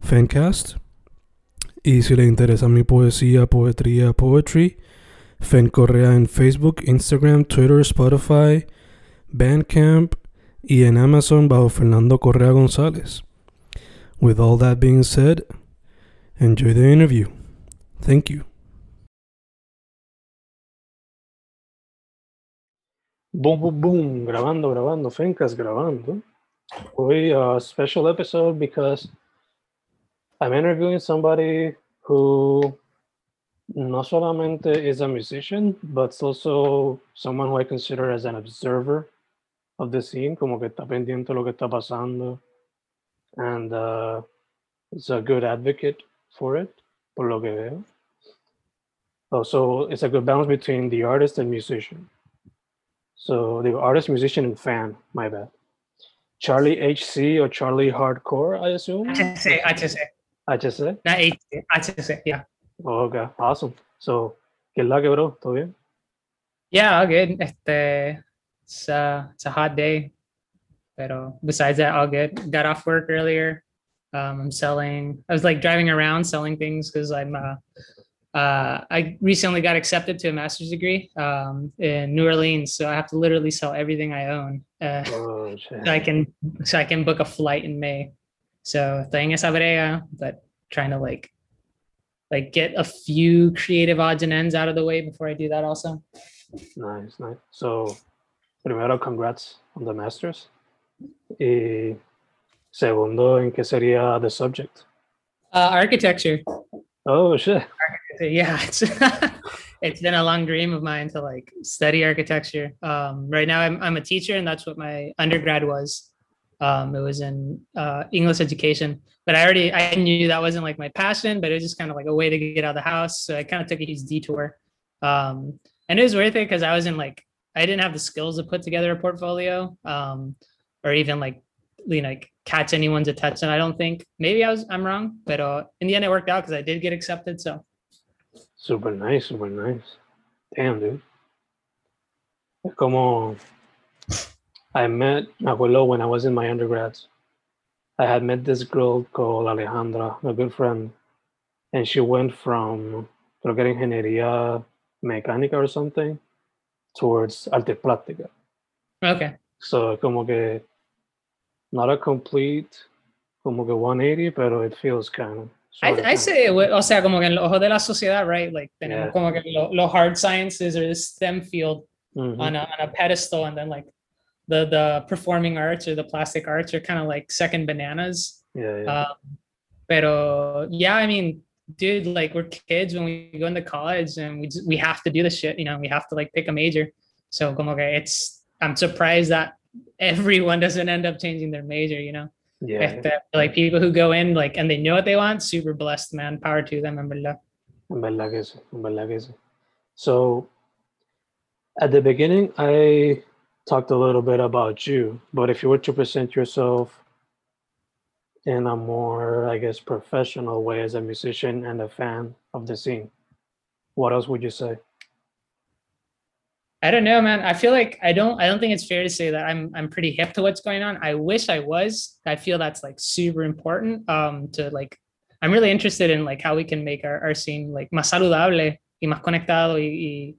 Fencast. Y si le interesa mi poesía, poetría, poetry, Fen Correa en Facebook, Instagram, Twitter, Spotify, Bandcamp y en Amazon bajo Fernando Correa González. With all that being said, enjoy the interview. Thank you. Boom, boom, boom. Grabando, grabando. Fencast grabando. Hoy a special episode because I'm interviewing somebody who no solamente is a musician, but also someone who I consider as an observer of the scene, como que está pendiente lo que está pasando, and uh, is a good advocate for it, por lo que veo. Oh, so it's a good balance between the artist and musician. So the artist, musician, and fan. My bad. Charlie HC or Charlie Hardcore, I assume. HC, HC. Not HC, HC. Yeah. Oh, okay, awesome. So, ¿qué es la que, bro? ¿Todo bien? Yeah, all good. Este, it's, uh, it's a hot day. Pero besides that, all good. Got off work earlier. Um, I'm selling, I was like driving around selling things because I'm, uh, uh, I recently got accepted to a master's degree um, in New Orleans, so I have to literally sell everything I own. Uh, Oh, so I can so I can book a flight in May. So thing esa brea, but trying to like like get a few creative odds and ends out of the way before I do that also. Nice, nice. So, primero, congrats on the masters. Y segundo, ¿en qué sería the subject? Uh, architecture. Oh, shit. Yeah, it's it's been a long dream of mine to like study architecture. Um, right now I'm I'm a teacher and that's what my undergrad was. Um, it was in uh, English education, but I already I knew that wasn't like my passion, but it was just kind of like a way to get out of the house. So I kind of took a huge detour, um, and it was worth it because I wasn't like I didn't have the skills to put together a portfolio, um, or even like you know like catch anyone's attention. I don't think maybe I was I'm wrong, but uh, in the end it worked out because I did get accepted. So Super nice, super nice. Damn, dude. Como I met, me acuerdo when I was in my undergrads, I had met this girl called Alejandra, a good friend, and she went from, creo que era ingeniería mecánica or something, towards arte plástica. okay. So, como que, not a complete, como que 180, pero it feels kind of. I, I say, o sea, como que en los ojos de la sociedad, right? Like, tenemos Yeah. como que lo- hard sciences or the STEM field Mhm. on, a, on a pedestal, and then like the the performing arts or the plastic arts are kind of like second bananas. Yeah, yeah. Um, pero yeah, I mean, dude, like we're kids when we go into college and we just, we have to do the shit, you know, we have to like pick a major. So como que it's I'm surprised that everyone doesn't end up changing their major, you know. yeah. Este, like people who go in like and they know what they want, super blessed, man. Power to them, en verdad. En verdad que sí, en verdad que sí. So, at the beginning, I talked a little bit about you, but if you were to present yourself in a more, I guess, professional way as a musician and a fan of the scene, what else would you say? I don't know, man. I feel like I don't I don't think it's fair to say that I'm I'm pretty hip to what's going on. I wish I was. I feel that's like super important. Um to like I'm really interested in like how we can make our, our scene like más saludable y más conectado y, y,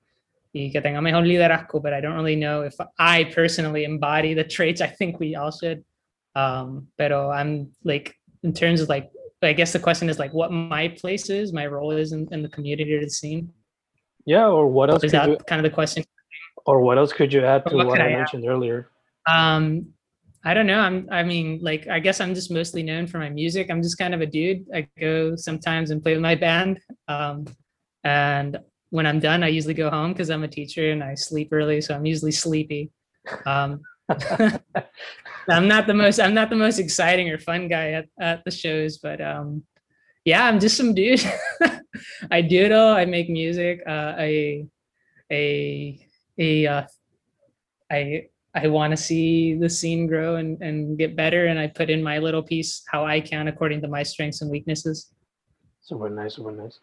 y que tenga mejor liderazgo, but I don't really know if I personally embody the traits I think we all should. Um, pero I'm like in terms of like I guess the question is like what my place is, my role is in, in the community or the scene. Yeah, or what else Is could that you kind of the question? or what else could you add to what what I I mentioned earlier? Um, I don't know. I'm. I mean, like, I guess I'm just mostly known for my music. I'm just kind of a dude. I go sometimes and play with my band. Um, and when I'm done, I usually go home because I'm a teacher and I sleep early, so I'm usually sleepy. Um, I'm not the most. I'm not the most exciting or fun guy at, at the shows, but um, yeah, I'm just some dude. I doodle. I make music. Uh, I, a, a, uh, I I want to see the scene grow and, and get better. And I put in my little piece how I can according to my strengths and weaknesses. Super nice, super nice.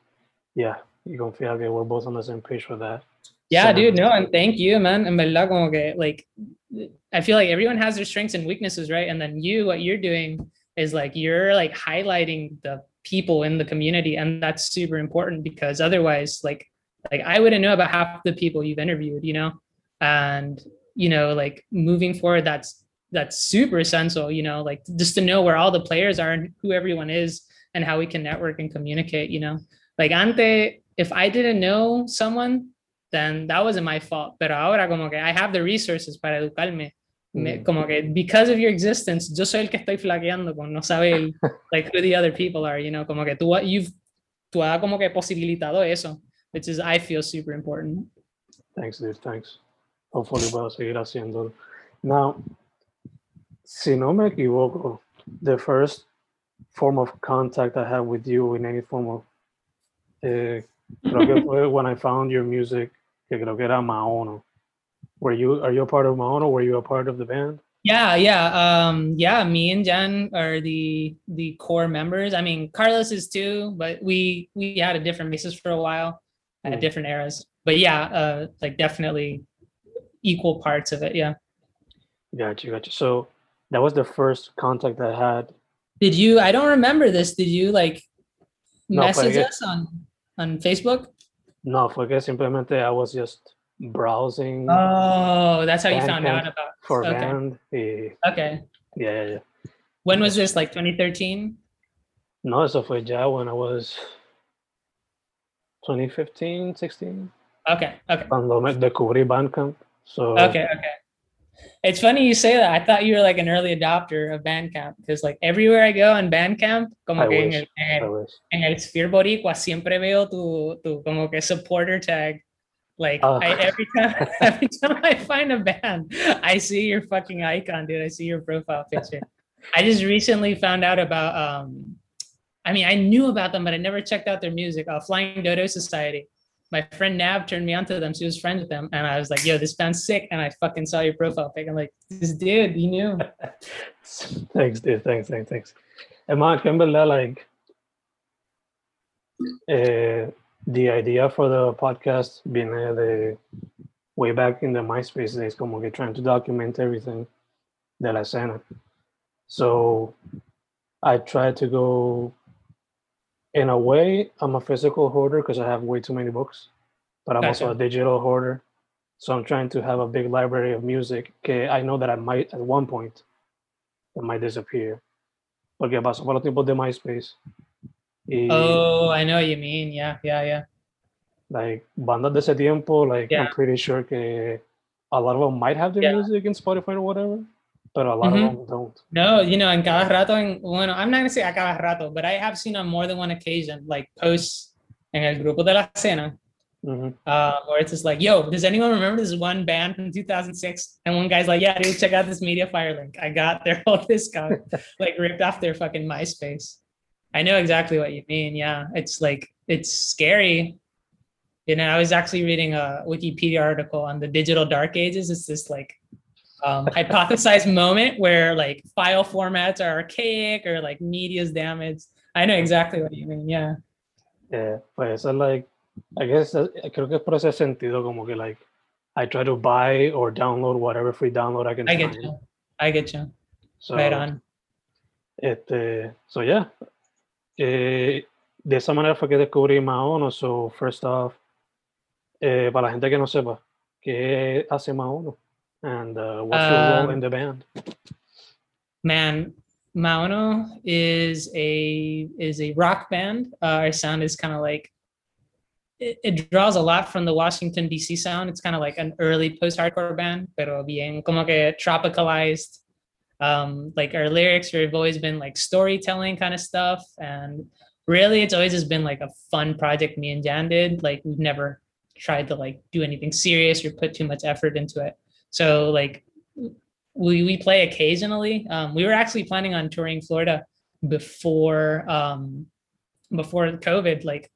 Yeah, you gonna feel okay. we're both on the same page for that. Yeah, So- dude. No, and thank you, man. En verdad, como que, like, I feel like everyone has their strengths and weaknesses, right? And then you, what you're doing is like you're like highlighting the people in the community, and that's super important because otherwise, like, like I wouldn't know about half the people you've interviewed, you know, and you know, like moving forward, that's that's super essential, you know, like just to know where all the players are and who everyone is and how we can network and communicate, you know, like ante, if I didn't know someone then that wasn't my fault. Pero ahora como que I have the resources para educarme. Me- Mm. como que because of your existence, yo soy el que estoy flaqueando con no saber like who the other people are, you know, como que tú, you've, tú has como que posibilitado eso, which is, I feel super important. Thanks, dude. Thanks. Hopefully voy a seguir haciéndolo. Now, si no me equivoco, the first form of contact I had with you in any form of, eh, creo que fue when I found your music, que creo que era Maono. Were you, are you a part of Maono? Were you a part of the band? Yeah, yeah, um, yeah. Me and Jen are the the core members. I mean, Carlos is too, but we we had a different basis for a while at Mm. different eras. But yeah, uh, like definitely equal parts of it. Yeah. Gotcha, gotcha. So that was the first contact I had. Did you? I don't remember this. Did you like No, message us on on Facebook? No, fue que simplemente I was just browsing Oh, that's how you found out about. for okay. band. y- Okay. yeah, yeah, yeah. When was this? Like 2013? No, eso fue ya when I was 2015, 16, Okay. Okay. cuando me descubrí Bandcamp. So Okay. Okay. It's funny you say that. I thought you were like an early adopter of Bandcamp because like everywhere I go on Bandcamp, como I que wish. en, el, en el Sphere Boricua siempre veo tu, tu como que supporter tag. Like Oh. I, every time every time I find a band, I see your fucking icon, dude. I see your profile picture. I just recently found out about um I mean I knew about them, but I never checked out their music. Uh, Flying Dodo Society. My friend Nav turned me onto them. She was friends with them, and I was like, "Yo, this band's sick." And I fucking saw your profile pic. I'm like, "This dude, you knew." Thanks, dude. Thanks, thanks, thanks. And que en verdad, like, eh, the idea for the podcast viene the way back in the MySpace days, como que trying to document everything de la escena. So I tried to go, in a way, I'm a physical hoarder because I have way too many books, but I'm also a digital hoarder. So I'm trying to have a big library of music. Que I know that I might at one point it might disappear. Porque pasó por los tiempos de MySpace. Y Oh, I know what you mean. Yeah, yeah, yeah. like bandas de ese tiempo, like Yeah. I'm pretty sure que a lot of them might have their Yeah. music in Spotify or whatever, but a lot Mhm. of them don't. No, you know, en cada rato, en, bueno, I'm not gonna say a cada rato, but I have seen on more than one occasion, like posts en el grupo de la cena, Mhm. uh, where it's just like, yo, does anyone remember this one band from 2006? And one guy's like, yeah, dude, check out this Media Fire link. I got their whole discount, like ripped off their fucking MySpace. I know exactly what you mean. Yeah, it's like, it's scary. You know, I was actually reading a Wikipedia article on the digital dark ages. It's this like um, hypothesized moment where like file formats are archaic or like media's damaged. I know exactly what you mean. Yeah. Yeah, pues es like, I guess uh, creo que es por ese sentido como que like I try to buy or download whatever free download I can I get find. you. I get you. So, Right on. Este, so yeah. Eh, de esa manera fue que descubrí Maono. So first off, eh, para la gente que no sepa, ¿qué hace Maono? And uh, what's your role Um, in the band? Man, Maono is a is a rock band. Uh, our sound is kind of like it, it, draws a lot from the Washington D.C. sound. It's kind of like an early post-hardcore band, pero bien como que tropicalized. Um, like our lyrics have always been like storytelling kind of stuff, and really, it's always just been like a fun project me and Jan did. Like we've never tried to like do anything serious or put too much effort into it. So like we we play occasionally. Um, we were actually planning on touring Florida before um, before COVID. Like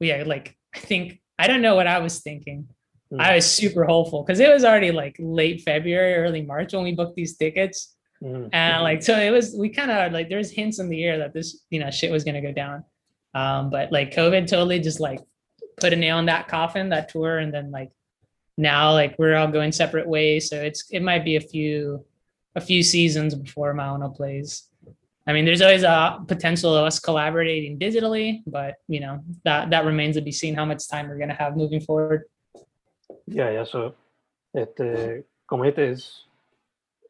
we had like I think I don't know what I was thinking. Mm. I was super hopeful because it was already like late February, early March when we booked these tickets. Mm. And like so it was we kind of like there's hints in the air that this, you know, shit was gonna go down. Um, but like COVID totally just like put a nail in that coffin, that tour, and then like now like we're all going separate ways. So it's it might be a few a few seasons before Maono plays. I mean, there's always a potential of us collaborating digitally, but you know that that remains to be seen how much time we're going to have moving forward. Yeah, yeah. So, este, uh, como is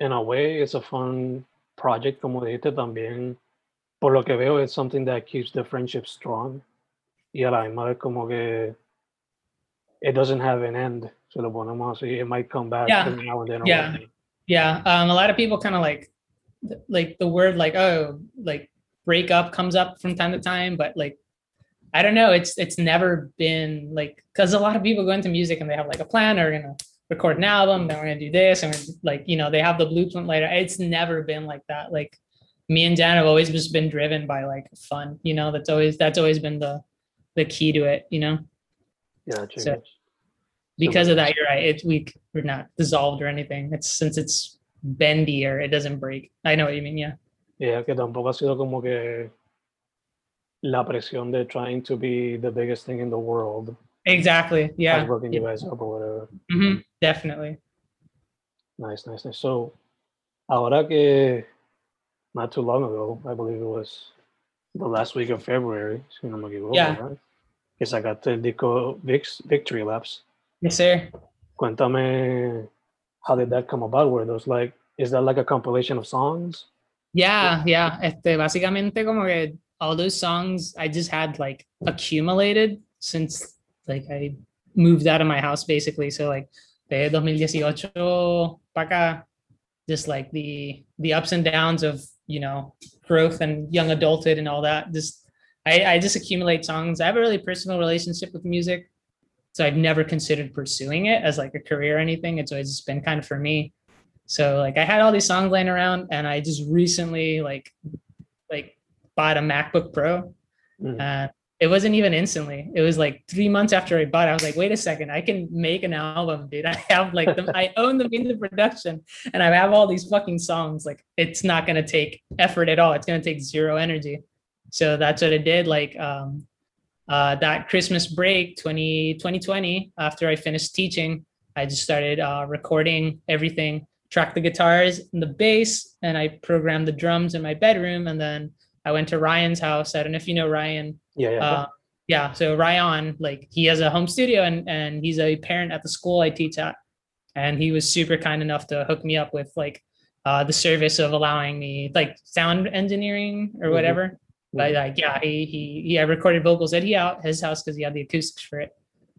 in a way, it's a fun project. Como dijiste también, por lo que veo, it's something that keeps the friendship strong. Y a la misma como que it doesn't have an end. So lo ponemos así. It might come back yeah. now and then. Yeah. Yeah. Um, a lot of people kind of like like the word like oh like break up comes up from time to time but like i don't know it's it's never been like because a lot of people go into music and they have like a plan or gonna record an album then we're gonna do this and like you know they have the blueprint later it's never been like that like me and dan have always just been driven by like fun you know that's always that's always been the the key to it you know yeah so, because of that you're right it's we we're not dissolved or anything it's since it's bendy or it doesn't break. I know what you mean, yeah. Yeah, que tampoco ha sido como que la presión de trying to be the biggest thing in the world. Exactly. Yeah. Broken you guys up or whatever. Mm-hmm. Definitely. Nice, nice, nice. So, ahora que not too long ago, I believe it was the last week of February, si no me equivoco, yeah. right? que sacaste el disco Victory Laps. Yes, sir. Cuéntame how did that come about? Were those like, is that like a compilation of songs? Yeah, yeah. Este, básicamente como que all those songs I just had like accumulated since like I moved out of my house basically. So like de 2018 para acá, just like the the ups and downs of you know growth and young adulthood and all that. Just I, I just accumulate songs. I have a really personal relationship with music. So I've never considered pursuing it as like a career or anything. It's always been kind of for me. So like I had all these songs laying around and I just recently like like bought a MacBook Pro. Mm. Uh, it wasn't even instantly. It was like three months after I bought it. I was like, wait a second, I can make an album, dude. I have like the, I own the means of production and I have all these fucking songs. Like it's not gonna take effort at all. It's gonna take zero energy. So that's what I did. Like um uh, that Christmas break 20, 2020, after I finished teaching, I just started uh, recording everything, tracked the guitars and the bass, and I programmed the drums in my bedroom. And then I went to Ryan's house. I don't know if you know Ryan. Yeah, yeah. Uh, yeah. So Ryan, like he has a home studio and and he's a parent at the school I teach at. And he was super kind enough to hook me up with like uh, the service of allowing me like sound engineering or mm-hmm. whatever. But like, yeah, he he he I recorded vocals at he out his house because he had the acoustics for it.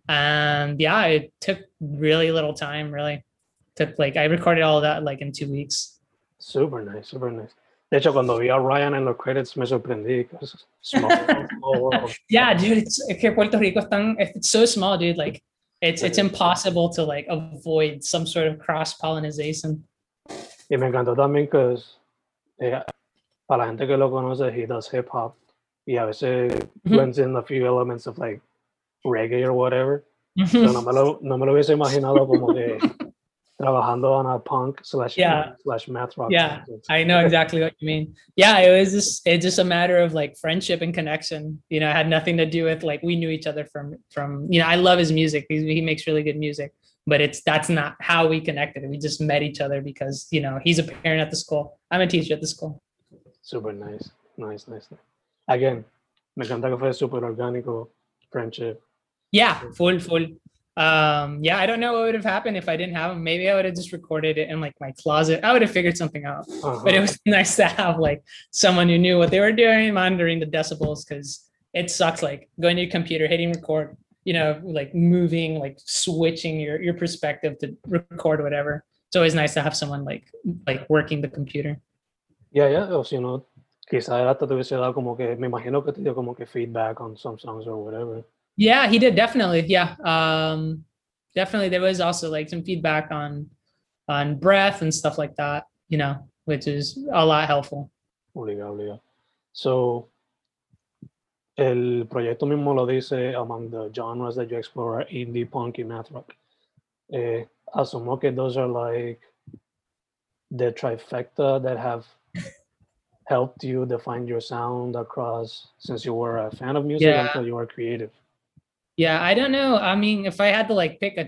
And yeah, it took really little time. Really took like I recorded all that like in two weeks. Super nice, super nice. De hecho, cuando vi a Ryan en los credits me sorprendí. Small, small yeah, dude, it's que Puerto Rico es tan it's so small, dude. Like it's it's impossible to like avoid some sort of cross pollination. Y me encantó también que eh, para la gente que lo conoce, he does hip hop y a veces blends in a few elements of like reggae or whatever. So no, me lo, no me lo hubiese imaginado como que trabajando on a punk slash yeah. slash math rock. Yeah, I know exactly what you mean. Yeah, it was just it's just a matter of like friendship and connection. You know, it had nothing to do with like we knew each other from from you know I love his music. He, he makes really good music, but it's that's not how we connected. We just met each other because you know he's a parent at the school. I'm a teacher at the school. Super nice, nice, nice. nice. Again, me encanta que fue super orgánico, friendship. Yeah, full, full. Um, yeah, I don't know what would have happened if I didn't have them. Maybe I would have just recorded it in like my closet. I would have figured something out. Uh-huh. But it was nice to have like someone who knew what they were doing, monitoring the decibels, because it sucks like going to your computer, hitting record, you know, like moving, like switching your your perspective to record whatever. It's always nice to have someone like like working the computer. Yeah, yeah, o si no, quizás él hasta te hubiese dado como que, me imagino que te dio como que feedback on some songs or whatever. Yeah, he did definitely. Yeah. Um definitely there was also like some feedback on on breath and stuff like that, you know, which is a lot helpful. Obligado, obligado. So, el proyecto mismo lo dice among the genres that you explore are indie, punk, y math rock. Eh, asumo que those are like the trifecta that have helped you define your sound across since you were a fan of music Yeah. until you were creative. Yeah, I don't know. I mean, if I had to like pick a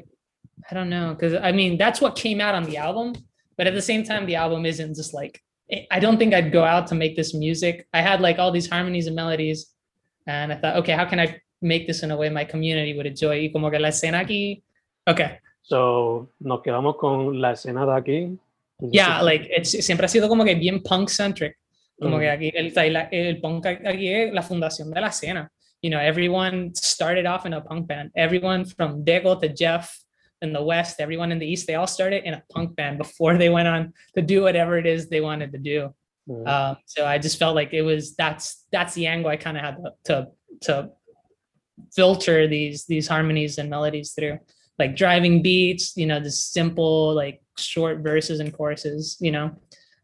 I don't know cuz I mean, that's what came out on the album, but at the same time the album isn't just like I- I don't think I'd go out to make this music. I had like all these harmonies and melodies and I thought, okay, how can I make this in a way my community would enjoy? Y como que la escena aquí Okay. So, nos quedamos con la escena de aquí. Yeah, like it's siempre ha sido como que bien punk centric. Como Mm. que aquí el, el, punk aquí es la fundación de la escena. You know, everyone started off in a punk band. Everyone from Diego to Jeff in the West, everyone in the East, they all started in a punk band before they went on to do whatever it is they wanted to do. Mm. Um, so I just felt like it was that's that's the angle I kind of had to, to to filter these these harmonies and melodies through, like driving beats, you know, the simple like short verses and choruses, you know.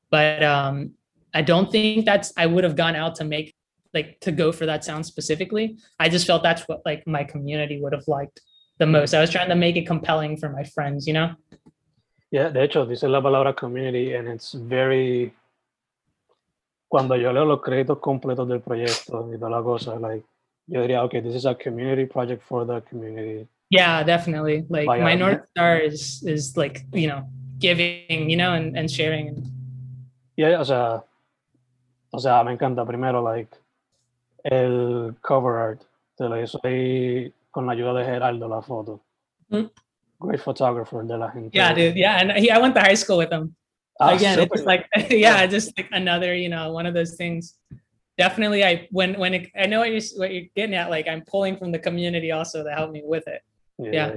But um, I don't think that's I would have gone out to make like to go for that sound specifically. I just felt that's what like my community would have liked the most. I was trying to make it compelling for my friends, you know. Yeah, de hecho, dice la palabra community and it's very... Cuando yo leo los créditos completos del proyecto y toda la cosa, like, yo diría, okay, this is a community project for the community. Yeah, definitely. Like Vaya, my north star is is like you know giving, you know, and, and sharing. Yeah, o sea, o sea, me encanta primero, like, el cover art, te lo hizo ahí con la ayuda de Geraldo la foto. Mm. Great photographer de la gente. Yeah, dude. Yeah, and he, I went to high school with him. Ah, Again, súper. it's like yeah, just like another you know one of those things. Definitely, I when when it, I know what you're what you're getting at. Like I'm pulling from the community also to help me with it. yeah.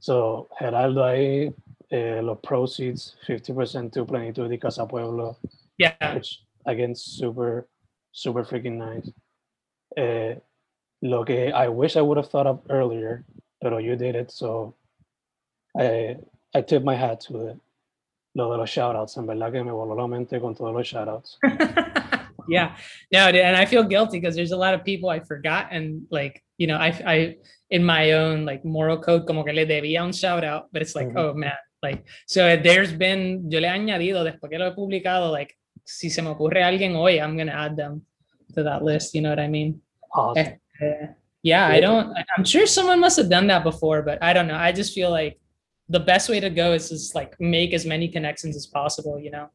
So, Geraldo ahí, eh, los proceeds, 50% to Plenitud y Casa Pueblo, Yeah, which, again, super, super freaking nice. Eh, lo que I wish I would have thought of earlier, pero you did it, so I, I tip my hat to it. Lo de los shoutouts, en verdad que me voló la mente con todos los shoutouts. yeah no and i feel guilty because there's a lot of people i forgot and like you know i i in my own like moral code como que le debía un shout out but it's like Mhm. oh man like so there's been yo le he añadido después que lo he publicado like si se me ocurre alguien hoy i'm gonna add them to that list you know what i mean? Awesome. Uh, yeah i don't i'm sure someone must have done that before but i don't know i just feel like the best way to go is just like make as many connections as possible you know?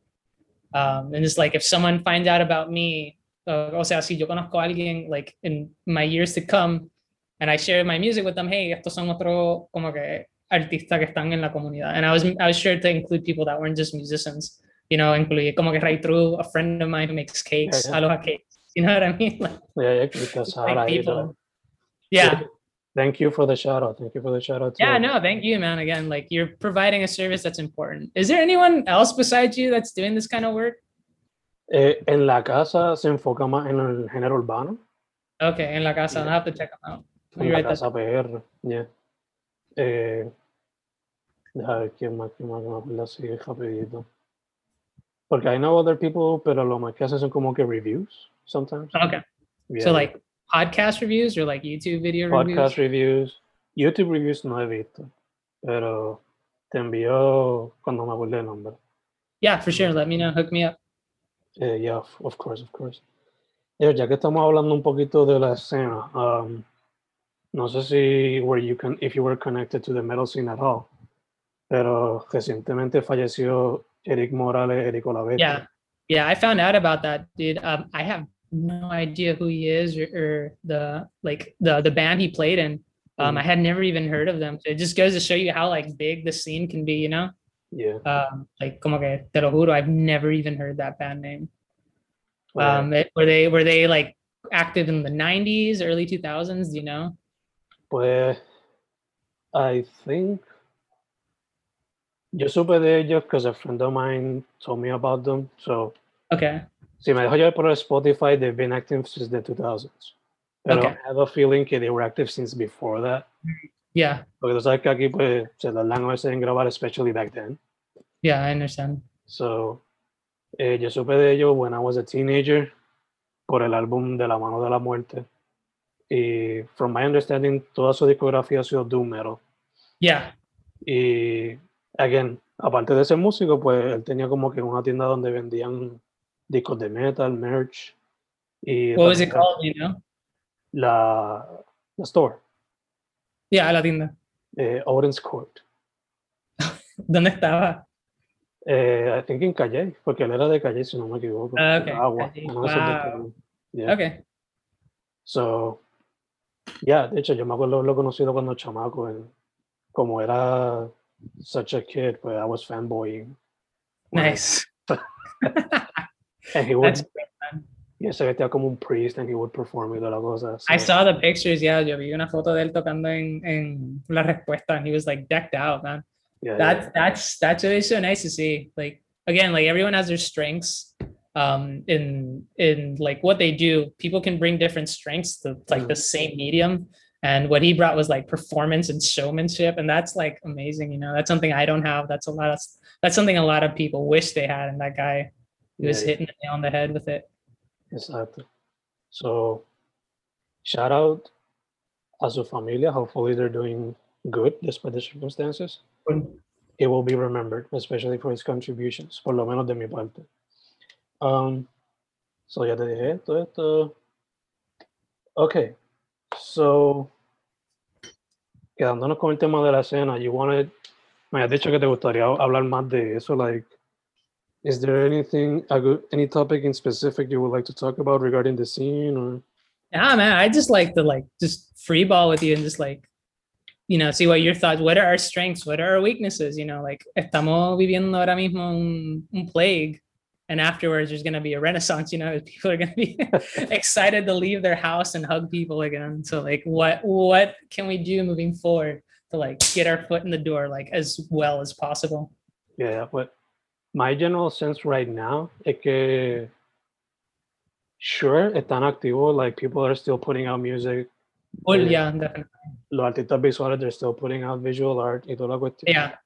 Um, and it's like if someone finds out about me uh, o sea si yo conozco a alguien like in my years to come and i share my music with them hey estos son otro como que artistas que están en la comunidad. And i was i was sure to include people that weren't just musicians you know incluye como que Ray True, a friend of mine who makes cakes Yeah, yeah. aloha cakes you know what i mean like, Yeah, yeah, because like people. so- yeah Thank you for the shout out. Thank you for the shout out. Yeah, no, thank you, man. Again, like you're providing a service that's important. Is there anyone else besides you that's doing this kind of work? Eh, en la casa se enfoca más en el género urbano. Okay, in La Casa, I'll have to check them out. Let En la casa PR. Yeah. Eh, deja ver quién más, quién más me acuerdo así rapidito. Porque I know other people, pero lo más que hacen son como que reviews sometimes. Okay, Yeah. so like podcast reviews or like YouTube video podcast reviews? reviews. YouTube reviews no he visto, pero te envío cuando me acuerde el nombre. Yeah, for sure. Let me know. Hook me up. Eh, yeah, of, course, of course. Eh, ya que estamos hablando un poquito de la escena, um, no sé si were you con- if you were connected to the metal scene at all, pero recientemente falleció Eric Morales, Eric Olavete. Yeah, yeah. I found out about that, dude. Um, I have no idea who he is or, or the like the the band he played in. Um, I Mhm. had never even heard of them. So it just goes to show you how like big the scene can be, you know? Yeah. Um, like como que te lo juro, I've never even heard that band name. Pues, Um, it- were they were they like active in the 90s, early 2000s? Do you know? pues, I think yo supe de ellos because a friend of mine told me about them. So, Okay. si me dejo llevar por Spotify, they've been active since the 2000s. Pero Okay. I have a feeling que they were active since before that. Yeah. Porque tú sabes que aquí pues se tardan a veces en grabar, especially back then. Yeah, I understand. So, eh, yo supe de ellos when I was a teenager por el álbum De la mano de la muerte. Y from my understanding, toda su discografía ha sido doom metal. Yeah. Y, again, aparte de ser músico, pues él tenía como que una tienda donde vendían discos de metal, merch. Y What was it called? You know? La, la store, Yeah, la tienda. eh, Court. ¿Dónde estaba? Eh, I think en Calle, porque él era de Calle, si no me equivoco. Ah, ok, Agua. Wow. Yeah. Okay. So, yeah, de hecho, yo me acuerdo haberlo conocido cuando chamaco, como era such a kid, pues I was fanboying. Nice. And he would, That's y él se vestía como un priest and he would perform y toda la cosa. I saw the pictures, yeah. Yo vi una foto de él tocando en, en La Respuesta and he was like decked out, man. yeah, yeah. That's that's that's really so nice to see. Like again, like everyone has their strengths um in in like what they do. People can bring different strengths to like the same medium. And what he brought was like performance and showmanship. And that's like amazing, you know. That's something I don't have. That's a lot of that's something a lot of people wish they had. And that guy he was Yeah, hitting the nail on the head with it. Exacto. So, shout out a familia. Hopefully, they're doing good despite the circumstances. it will be remembered, especially for his contributions, por lo menos de mi parte. Um, so, ya te dije esto, esto. Okay, so, quedándonos con el tema de la escena, you wanted, me has dicho que te gustaría hablar más de eso, like, is there anything, a good, any topic in specific you would like to talk about regarding the scene or? Man. I just like to like just free ball with you and just like, you know, see what your thoughts. What are our strengths? What are our weaknesses? You know, like estamos viviendo ahora mismo un, un plague, and afterwards there's gonna be a renaissance. You know, people are gonna be excited to leave their house and hug people again. So like, what what can we do moving forward to like get our foot in the door like as well as possible? Yeah, but my general sense right now es que sure están activos, like people are still putting out music, Well, Yeah. yeah, definitely. los artistas visuales they're still putting out visual art y toda la cuestión. Yeah,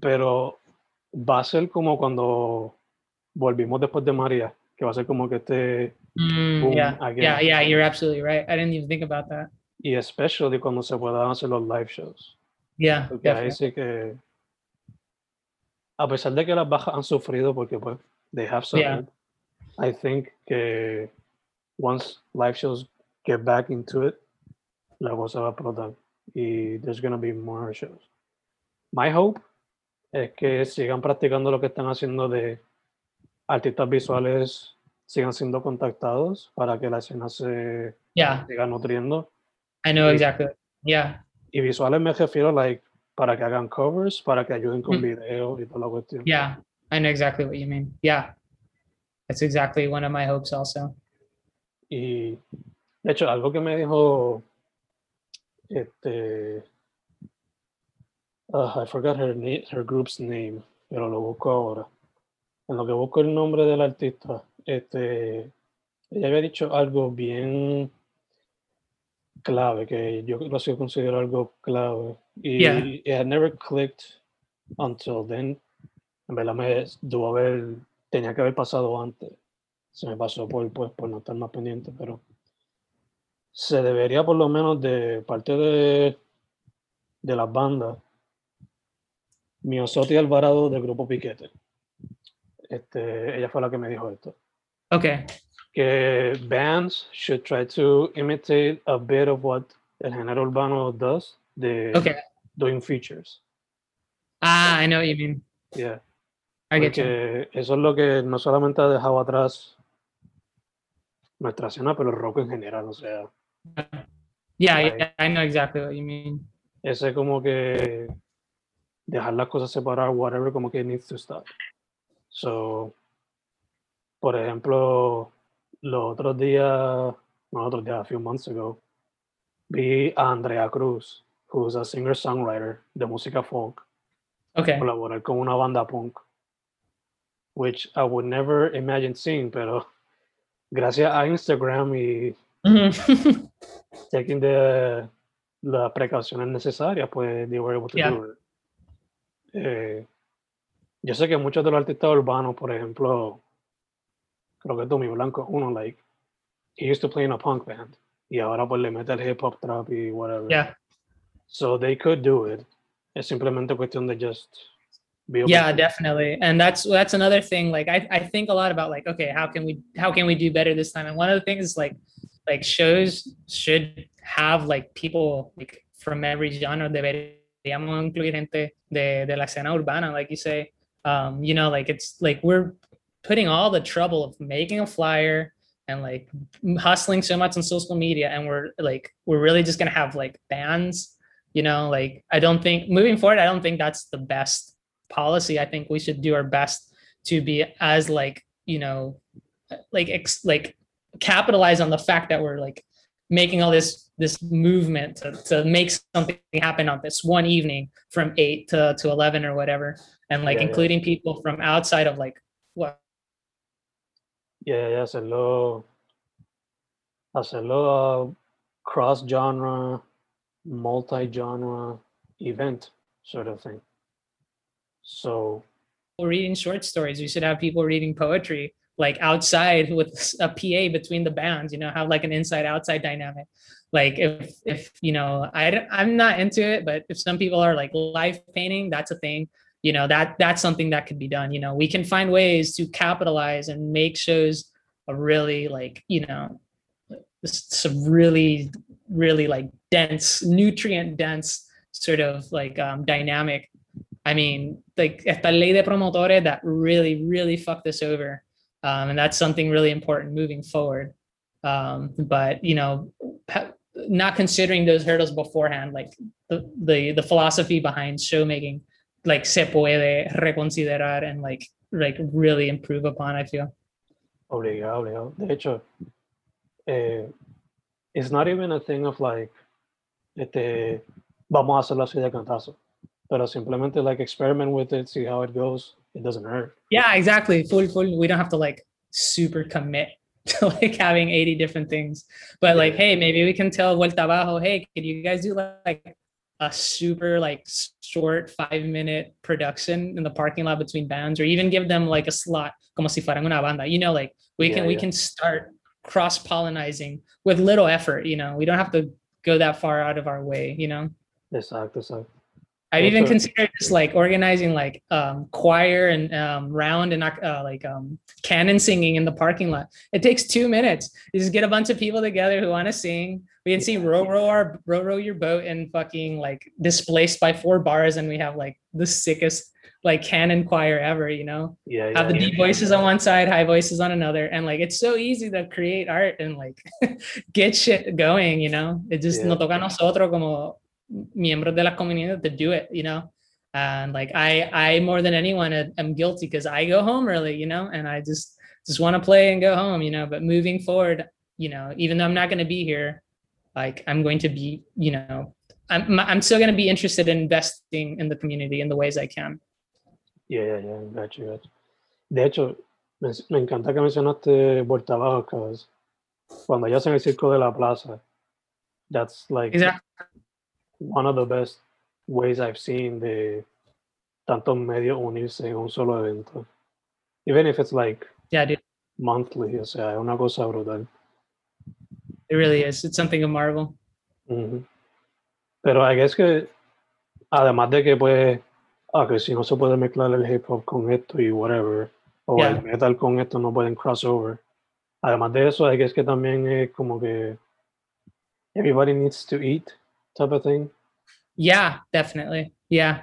Pero va a ser como cuando volvimos después de María, que va a ser como que este Mm, Boom, yeah, again. yeah, yeah. You're absolutely right. I didn't even think about that. y especially cuando se puedan hacer los live shows. Yeah, Porque ahí definitely. sí que a pesar de que las bajas han sufrido porque pues they have Yeah. suffered, I think que once live shows get back into it, la cosa va a explotar y there's gonna be more shows. My hope es que sigan practicando lo que están haciendo de artistas visuales sigan siendo contactados para que la escena se Yeah, siga nutriendo I know exactly. Yeah, y visuales me refiero like para que hagan covers, para que ayuden con Mm. videos y toda la cuestión. yeah, I know exactly what you mean. Yeah, that's exactly one of my hopes also. Y de hecho, algo que me dijo este ah, I forgot her name, her group's name, pero lo busco ahora. En lo que busco el nombre del artista, este ella había dicho algo bien clave, que yo lo sí considero algo clave. Y Yeah. it had never clicked until then. En verdad me tuvo haber, tenía que haber pasado antes. Se me pasó por, pues, por no estar más pendiente, pero se debería por lo menos de parte de, de las bandas, Miosotti Alvarado del grupo Piquete. Este, ella fue la que me dijo esto. Okay. que bands should try to imitate a bit of what el género urbano does de Okay. doing features. Ah, I know what you mean. Yeah. I get you. Eso es lo que no solamente ha dejado atrás nuestra escena, pero el rock en general. O sea, Yeah, Like- yeah, I know exactly what you mean. Ese como que dejar las cosas separadas, whatever, como que needs to stop. So, por ejemplo, los otros días, no otros días, a few months ago, vi a Andrea Cruz, who's a singer-songwriter de música folk, Okay. colaborar con una banda punk, which I would never imagine seeing, pero gracias a Instagram y Mhm. taking the, las precauciones necesarias, pues they were able to Yeah. do it. Eh, yo sé que muchos de los artistas urbanos, por ejemplo, creo que Tommy Blanco, uno, like, he used to play in a punk band, y ahora pues le mete el hip hop trap y whatever. yeah. So they could do it. Es simplemente cuestión de just be yeah to definitely and that's that's another thing like I, I think a lot about like okay how can we how can we do better this time and one of the things is like like shows should have like people like from every genre deberíamos incluir gente de, de la escena urbana like you say um you know like it's like we're putting all the trouble of making a flyer and like hustling so much on social media and we're like we're really just gonna have like bands you know? Like i don't think moving forward i don't think that's the best policy. I think we should do our best to be as like you know like ex- like capitalize on the fact that we're like making all this this movement to, to make something happen on this one evening from 8 to, to 11 or whatever and like Yeah, yeah. including people from outside of like what Yeah, yeah, hacerlo, hacerlo uh, cross genre, multi genre event sort of thing. So reading short stories. We should have people reading poetry like outside with a PA between the bands, you know, have like an inside outside dynamic. Like if if you know, I I'm not into it, but if some people are like live painting, that's a thing. You know, that that's something that could be done. You know, we can find ways to capitalize and make shows a really like, you know, some really, really like dense, nutrient dense sort of like um, dynamic I mean, like esta ley de promotores that really, really fucked us over. Um, and that's something really important moving forward. Um, but you know, pa- not considering those hurdles beforehand, like the, the the philosophy behind show making, like se puede reconsiderar and like like really improve upon. I feel. obligado. De hecho, eh, it's not even a thing of like, este, vamos a hacerlo así de cantazo. Pero simplemente like experiment with it, see how it goes. It doesn't hurt. Yeah, exactly. Full, full. We don't have to like super commit to like having 80 different things. But like, hey, maybe we can tell Vuelta Abajo, hey, could you guys do like a super like short five minute production in the parking lot between bands, or even give them like a slot, como si fueran una banda. You know, like we can Yeah, we can start cross pollinizing with little effort. You know, we don't have to go that far out of our way. You know. Exacto, exacto. I've Yeah, even considered just like organizing like um, choir and um, round and uh, like um, canon singing in the parking lot. It takes two minutes. You just get a bunch of people together who want to sing. We can see Yeah. row row our row row your boat and fucking like displaced by four bars, and we have like the sickest like canon choir ever. You know, Yeah, have the yeah. deep voices on one side, high voices on another, and like it's so easy to create art and like get shit going. You know, it just Yeah. nos toca a nosotros como miembros de la comunidad to do it, you know. And like I, I more than anyone am- guilty because I go home early, you know, and I just just want to play and go home, you know. But moving forward, you know, even though I'm not going to be here, like I'm going to be, you know, I'm I'm still going to be interested in investing in the community in the ways I can. Yeah, yeah, yeah, got you, got you. De hecho, me, me encanta que mencionaste Vuelta Abajo, because cuando ellos hacen el circo de la plaza, that's like Exactly. One of the best ways I've seen de tantos medios unirse en un solo evento. Even if it's like Yeah, dude, monthly, o sea, es una cosa brutal. it really is. It's something to marvel. Pero I guess que, además de que pues, ah, que si no se puede mezclar el hip hop con esto y whatever, o Yeah. el metal con esto no pueden crossover. Además de eso, I guess que también es como que everybody needs to eat type of thing. Yeah, definitely. Yeah.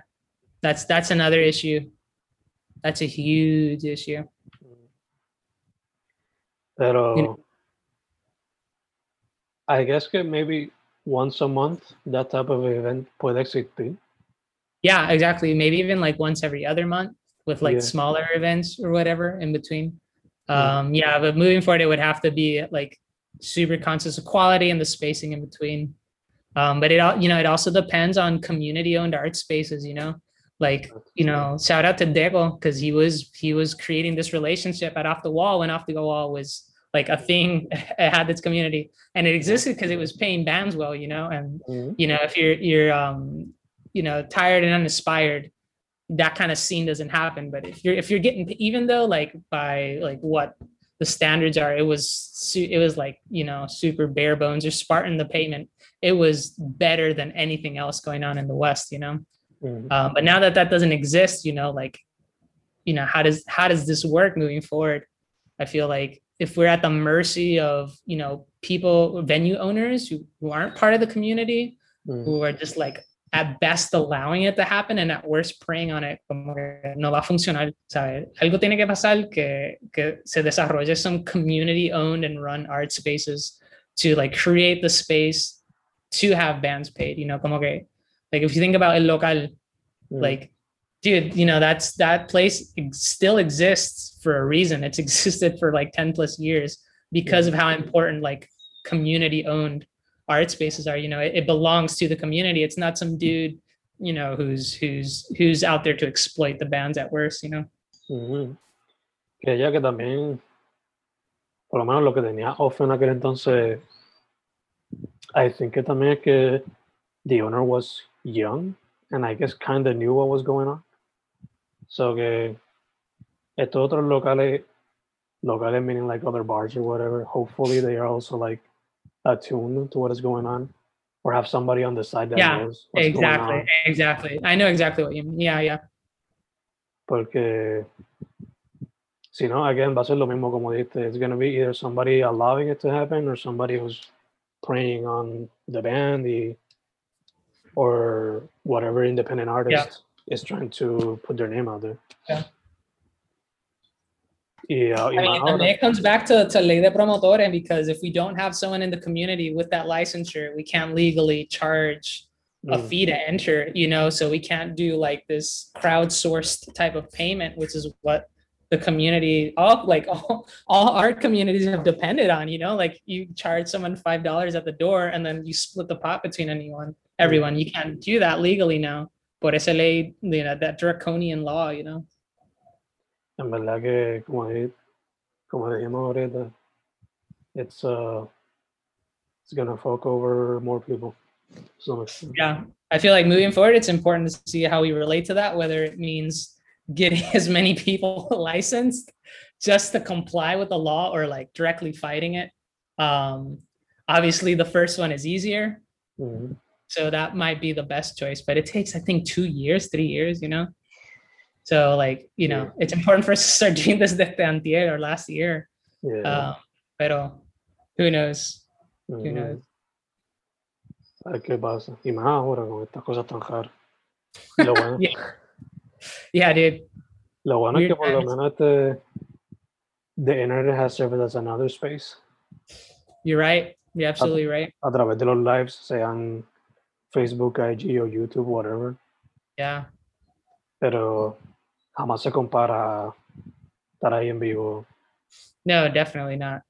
That's that's another issue. That's a huge issue. Pero You know- I guess que maybe once a month, that type of event puede existir. Yeah, exactly. Maybe even like once every other month with like Yeah. smaller events or whatever in between. Yeah. Um, yeah, but moving forward, it would have to be like super conscious of quality and the spacing in between. Um, but it all, you know, it also depends on community-owned art spaces. You know, like you know, shout out to Deco because he was he was creating this relationship at Off the Wall when Off the Wall was like a thing. It had its community and it existed because it was paying bands well. You know, and Mhm. you know if you're you're um you know tired and uninspired that kind of scene doesn't happen but if you're if you're getting even though like by like what the standards are it was it was like you know super bare bones or spartan the payment it was better than anything else going on in the west you know Mhm. um, but now that that doesn't exist you know like you know how does how does this work moving forward i feel like if we're at the mercy of you know people venue owners who, who aren't part of the community Mhm. who are just like at best allowing it to happen and at worst preying on it como que no va a funcionar ¿sabes? algo tiene que pasar que, que se desarrolle some community owned and run art spaces to like create the space to have bands paid you know como que like if you think about el local Mhm. like dude you know that's that place still exists for a reason it's existed for like 10 plus years because of how important like community owned art spaces are you know it, it belongs to the community it's not some dude you know who's who's who's out there to exploit the bands at worst you know Ujú. Que ella que también, por lo menos lo que tenía off en aquel entonces, I think que también es que the owner was young and I guess kind of knew what was going on. So que estos otros locales, locales meaning like other bars or whatever, hopefully they are also like attuned to what is going on or have somebody on the side that Yeah, knows what's going exactly on. exactly i know exactly what you mean yeah yeah Porque si no, again, va a ser lo mismo como dijiste. It's going to be either somebody allowing it to happen or somebody who's preying on the band y, or whatever independent artist is trying to put their name out there. Yeah. Yeah, uh, I mean, it comes back to, to ley de promotores because if we don't have someone in the community with that licensure, we can't legally charge a Mm, fee to enter, you know, so we can't do like this crowdsourced type of payment, which is what the community, all like all, all art communities have depended on, you know, like you charge someone five dollars at the door and then you split the pot between anyone, everyone. You can't do that legally now. Por esa ley, you know, that draconian law, you know. En verdad que, como, como dijimos ahorita, it's, uh, it's going to fuck over more people. So, yeah i feel like moving forward it's important to see how we relate to that whether it means getting as many people licensed just to comply with the law or like directly fighting it um obviously the first one is easier mhm. so that might be the best choice but it takes i think two years three years you know so like you know it's important for us to start doing this desde antier or last year yeah. um pero who knows who mhm. knows A ver qué pasa. Y más ahora con estas cosas tan raras. Lo bueno, yeah yeah dude lo bueno es que por lo menos este, the internet has served as another space you're right you're absolutely right a través de los lives, sean Facebook, IG o YouTube, whatever. yeah Pero jamás se compara a estar ahí en vivo. No, definitely not.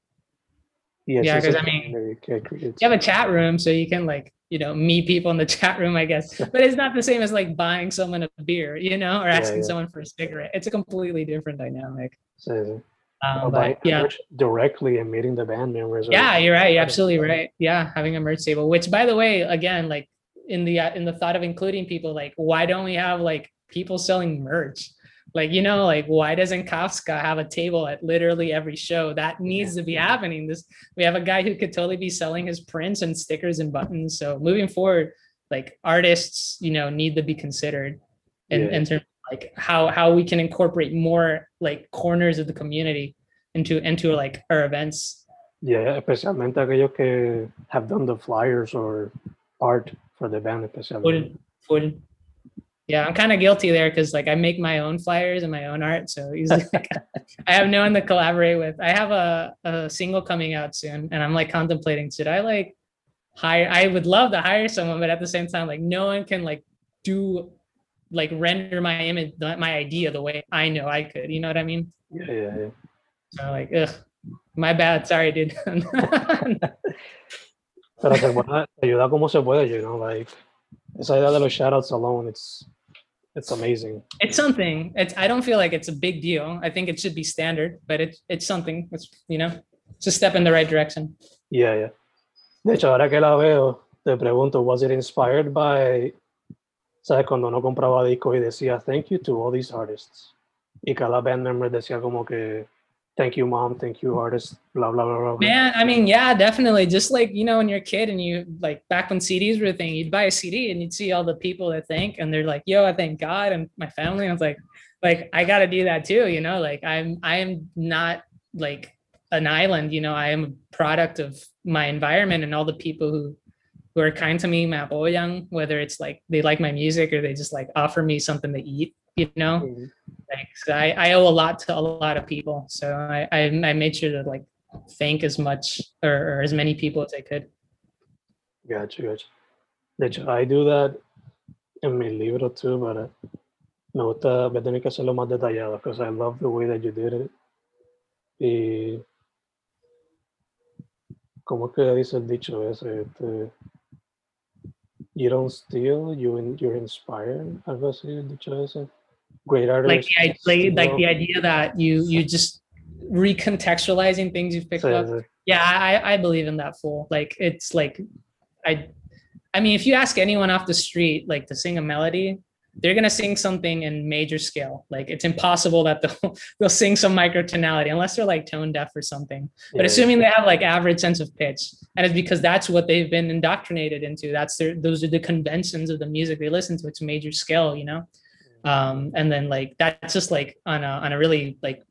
Yeah, es 'cause el I mean. You have a chat room, so you can like, you know, meet people in the chat room, I guess. But it's not the same as like buying someone a beer, you know, or asking yeah. someone for a cigarette. It's a completely different dynamic. Sí. Um, but yeah, directly and meeting the band members. or- yeah, you're right. You're absolutely right. Yeah, having a merch table, which by the way, again, like in the uh, in the thought of including people, like why don't we have like people selling merch? Like you know, like why doesn't Kafka have a table at literally every show? That needs to be happening. This we have a guy who could totally be selling his prints and stickers and buttons. So moving forward, like artists, you know, need to be considered in, Yeah. in terms of like how how we can incorporate more like corners of the community into into like our events. Yeah, especialmente aquellos que have done the flyers or art for the band. Full, full. Yeah, I'm kind of guilty there because like I make my own flyers and my own art. So usually like, I have no one to collaborate with. I have a, a single coming out soon and I'm like contemplating, should I like hire I would love to hire someone, but at the same time, like no one can like do like render my image my idea the way I know I could. You know what I mean? Yeah, yeah, yeah. So like, ugh, my bad. Sorry, dude. Pero se puede ayudar como se puede, you know, like esa idea de los shoutouts alone, it's it's amazing. it's something. It's I don't feel like it's a big deal. I think it should be standard, but it's it's something. It's you know, it's a step in the right direction. Yeah, yeah. De hecho, ahora que la veo, te pregunto, was it inspired by, sabes, cuando uno compraba discos y decía, thank you to all these artists. Y cada band member decía como que, thank you mom, thank you artist, blah, blah, blah, blah. Man, I mean, yeah, definitely. Just like you know, when you're a kid and you like back when CDs were a thing, you'd buy a CD and you'd see all the people that thank, and they're like, "Yo, I thank God and my family." And I was like, like I got to do that too, you know. Like I'm, I am not like an island, you know. I am a product of my environment and all the people who who are kind to me, me apoyan, whether it's like they like my music or they just like offer me something to eat, you know. Mhm. Like I, I owe a lot to a lot of people, so I I, I made sure to like thank as much or, or as many people as I could. Gotcha, gotcha. De I do that en mi libro too, but uh, me gusta, voy a tener que hacerlo más detallado, because I love the way that you did it. Y, ¿cómo que dice el dicho ese? Este, you don't steal, you in, you're inspired, algo así, dicho ese. Great Like the, like, like the idea that you you just recontextualizing things you've picked Sí, up. Yeah, I I believe in that full. Like it's like I I mean if you ask anyone off the street like to sing a melody, they're gonna sing something in major scale. Like it's impossible that they'll they'll sing some microtonality unless they're like tone deaf or something. But Yeah, assuming they have like average sense of pitch, and it's because that's what they've been indoctrinated into. That's their those are the conventions of the music they listen to. It's major scale, you know. Um, and then like that's just like on a on a really like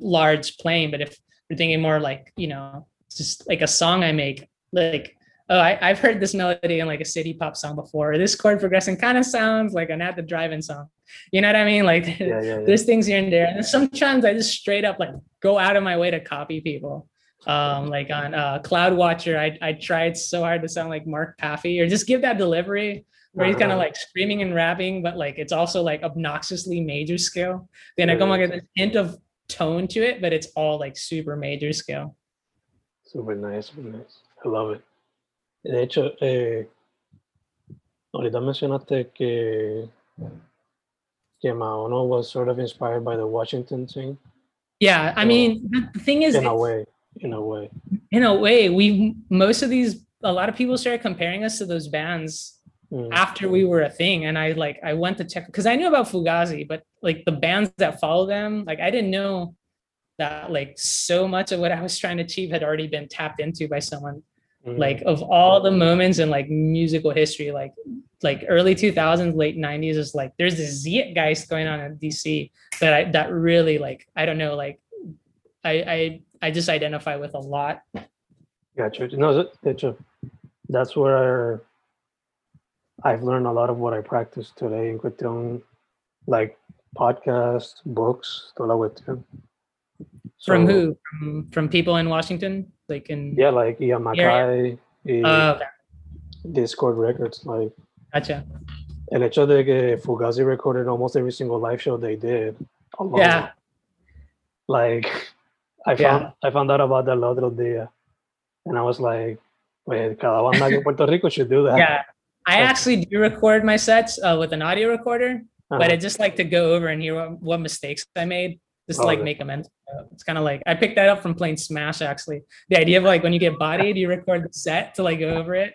large plane. But if you're thinking more like you know just like a song I make, like oh I, I've heard this melody in like a city pop song before. This chord progression kind of sounds like an at the drive-in song. You know what I mean? Like yeah, yeah, yeah. there's things here and there. And sometimes I just straight up like go out of my way to copy people. Um, like on uh, Cloud Watcher, I, I tried so hard to sound like Mark Paffy or just give that delivery where he's kind of like screaming and rapping, but like it's also like obnoxiously major scale. Then I come like this hint of tone to it, but it's all like super major scale. Super nice, super nice. I love it. De hecho, eh, ahorita mencionaste que, que Maono was sort of inspired by the Washington thing. Yeah, I So, mean the the thing is In a way, in a way. in a way, we most of these a lot of people started comparing us to those bands Mm, after we were a thing and i like i went to check because i knew about fugazi but like the bands that follow them like i didn't know that like so much of what i was trying to achieve had already been tapped into by someone. Mm, like of all the moments in like musical history like like early 2000s late 90s is like there's this zeitgeist going on in dc that i that really like i don't know like i i i just identify with a lot. Gotcha. No, de that's where I've learned a lot of what I practice today en cuestión, like podcasts, books, toda la cuestión. from who from, from people in washington like in Yeah, like Ian MacKaye, y uh, Dischord Records, like gotcha El hecho de que Fugazi recorded almost every single live show they did. Alone. Yeah. Like I Yeah. found I found out about that el otro día. And I was like, wait, cada banda en Puerto Rico should do that. yeah i Okay. actually do record my sets uh, with an audio recorder but Uh-huh. i just like to go over and hear what, what mistakes i made just to, Oh, like okay. make amends it's kind of like i picked that up from playing smash actually the idea of like when you get bodied you record the set to like go over it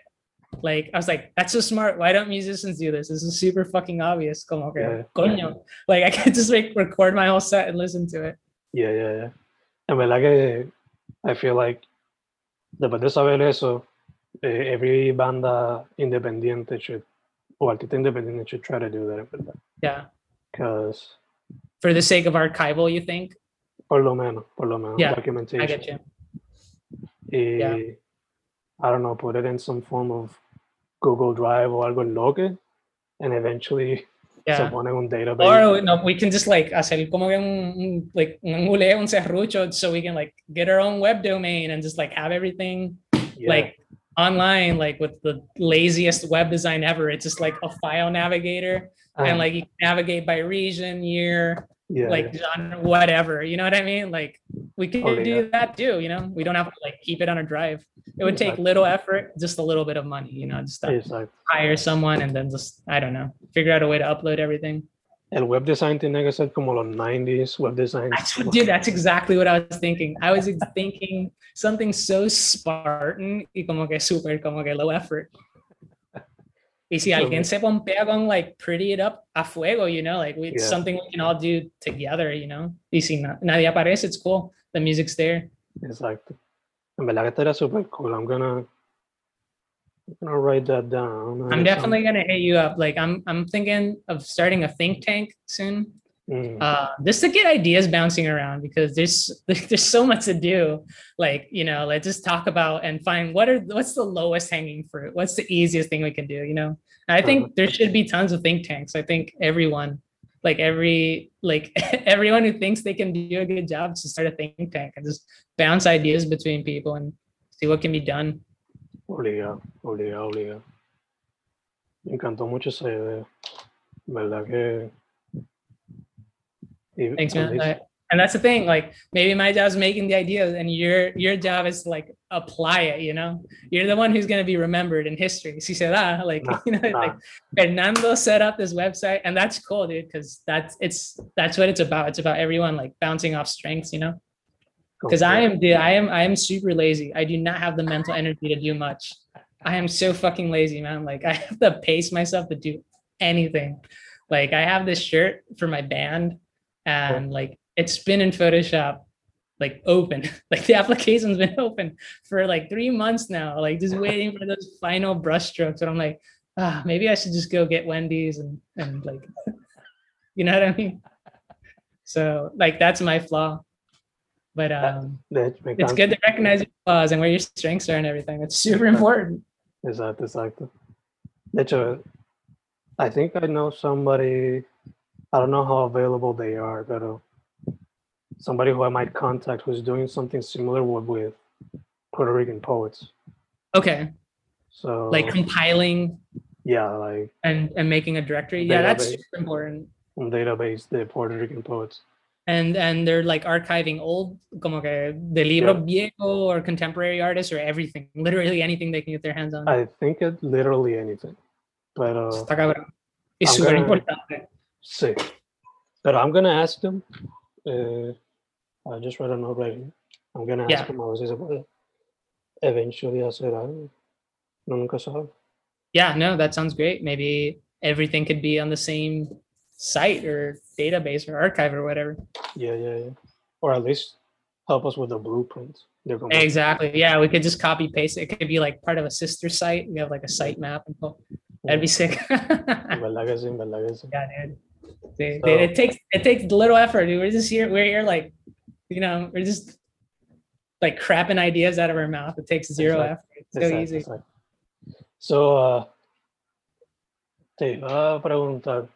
like i was like that's so smart why don't musicians do this this is super fucking obvious Como Yeah. coño. like i could just like record my whole set and listen to it Yeah, yeah, yeah. En verdad que I feel like después de saber eso, eh, every banda independiente should, o artista independiente should try to do that, yeah Because, for the sake of archival you think por lo menos, por lo menos, Yeah, documentation. i get you y Yeah. I don't know, put it in some form of Google Drive o algo loque, and eventually se yeah pone en un database. Or no, we can just like hacer como un, un like un muleo, un serrucho, so we can like get our own web domain and just like have everything Yeah, like online like with the laziest web design ever. It's just like a file navigator and Um, like you can navigate by region, year, yeah, like genre, whatever. You know what I mean? Like we could Oh, yeah. do that too. You know, we don't have to like keep it on a drive. It would take little effort, just a little bit of money. You know, just to exacto. hire someone and then just I don't know, figure out a way to upload everything. El web design tiene que ser como los 90s web design. That's what, dude, that's exactly what I was thinking. I was thinking something so Spartan y como que super, como que low effort. Y si alguien se pompea con like pretty it up a fuego, you know, like we, Yeah. something we can all do together, you know. Y si na- nadie aparece, it's cool. The music's there. Exacto. En verdad que estaría super cool. I'm gonna, I'm gonna write that down. I'm definitely gonna hit you up. Like I'm, I'm thinking of starting a think tank soon. Mm, uh, just to get ideas bouncing around because there's there's so much to do. Like you know, let's just talk about and find what are what's the lowest hanging fruit. What's the easiest thing we can do? You know, and I think there should be tons of think tanks. I think everyone, like every like everyone who thinks they can do a good job, should start a think tank and just bounce ideas between people and see what can be done. Obligado, obligado, obligado. Me encantó mucho esa idea. ¿Verdad que? Thanks, man. I- uh, and that's the thing. Like maybe my job is making the ideas, and your your job is like apply it. You know, you're the one who's gonna be remembered in history. Si se da, like Nah, you know, nah. like Fernando set up this website, and that's cool, dude. Because that's it's that's what it's about. It's about everyone like bouncing off strengths. You know, because I am dude, I am I am super lazy. I do not have the mental energy to do much. I am so fucking lazy, man. Like I have to pace myself to do anything. Like I have this shirt for my band, and like it's been in Photoshop, like open. Like the application's been open for like three months now. Like just waiting for those final brushstrokes. And I'm like, ah, maybe I should just go get Wendy's and and like, you know what I mean? So like that's my flaw. But um, hecho, me it's good to recognize your flaws and where your strengths are and everything. It's super important. Exacto, exacto. De hecho, I think I know somebody, I don't know how available they are, but somebody who I might contact who's doing something similar with, with Puerto Rican poets. Okay, So, like compiling yeah, like and and making a directory. Yeah, that's super important. database the Puerto Rican poets. And and they're like archiving old como que de libro viejo or contemporary artists or everything literally anything they can get their hands on I think it literally anything. Pero, Está cabrón. es súper gonna- importante sí. But I'm going to ask them. Uh, I just read a note right here. I'm going to ask Yeah. them a ver si se puede eventually hacer algo. No, nunca sabe. yeah no that sounds great maybe everything could be on the same site or database or archive or whatever Yeah, yeah, yeah. Or at least help us with the blueprint. Exactly yeah we could just copy paste it it could be like part of a sister site we have like a site map and that'd be sick ¿Verdad que sí? ¿Verdad? Yeah, dude. So- it takes it takes little effort, dude. We're just here. We're here, like, you know, we're just like crapping ideas out of our mouth. It takes zero effort. It's so Exacto, easy. So, uh, te iba a preguntar,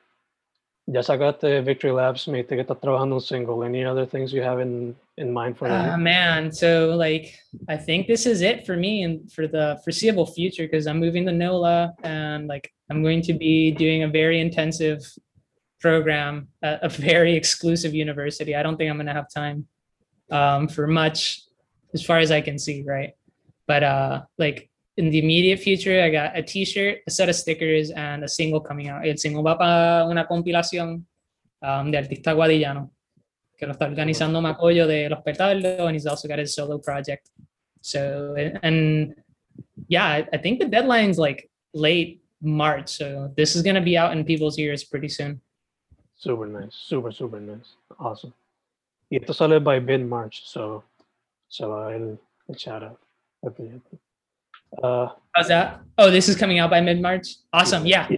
ya sacaste Victory Labs, me dijiste que estás trabajando single. Any other things you have in, in mind for that? man, so like, I think this is it for me and for the foreseeable future because I'm moving to NOLA and like I'm going to be doing a very intensive program at a very exclusive university. I don't think I'm going to have time um, for much as far as I can see, right? But uh, like in the immediate future, I got a T-shirt, a set of stickers, and a single coming out. El single va para una compilación um, de artista guadillano que lo está organizando Macoyo de Los Petardos, and he's also got his solo project. So, and, yeah, I, think the deadline's like late March. So this is going to be out in people's ears pretty soon. Super nice. Super, super nice. Awesome. Y esto sale by mid-March, so se va el, el shout out. Uh, How's that? Oh, this is coming out by mid March. Awesome. Yeah.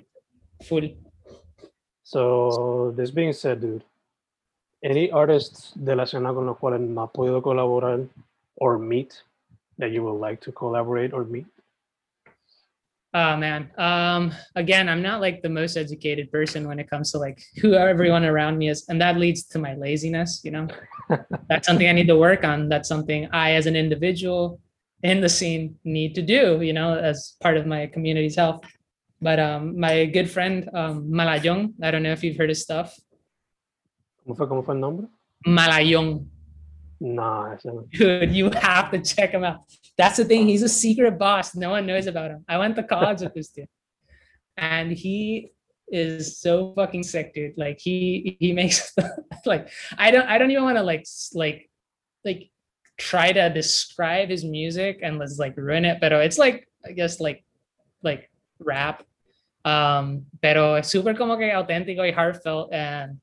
Full. So, this being said, dude, any artists de la escena con los cuales no puedo colaborar or meet that you would like to collaborate or meet? Oh man. Um, again, I'm not like the most educated person when it comes to like who everyone around me is, and that leads to my laziness. You know, that's something I need to work on. That's something I, as an individual, in the scene need to do, you know, as part of my community's health. But um, my good friend um, Malayon, I don't know if you've heard his stuff. ¿Cómo fue, cómo fue el nombre? Malayon, no. dude, you have to check him out. That's the thing. He's a secret boss. No one knows about him. I went to college with this dude, and he is so fucking sick, dude. Like he he makes like I don't I don't even want to like like like try to describe his music and let's like ruin it, but it's like I guess like like rap. Um, pero es súper como que auténtico y heartfelt and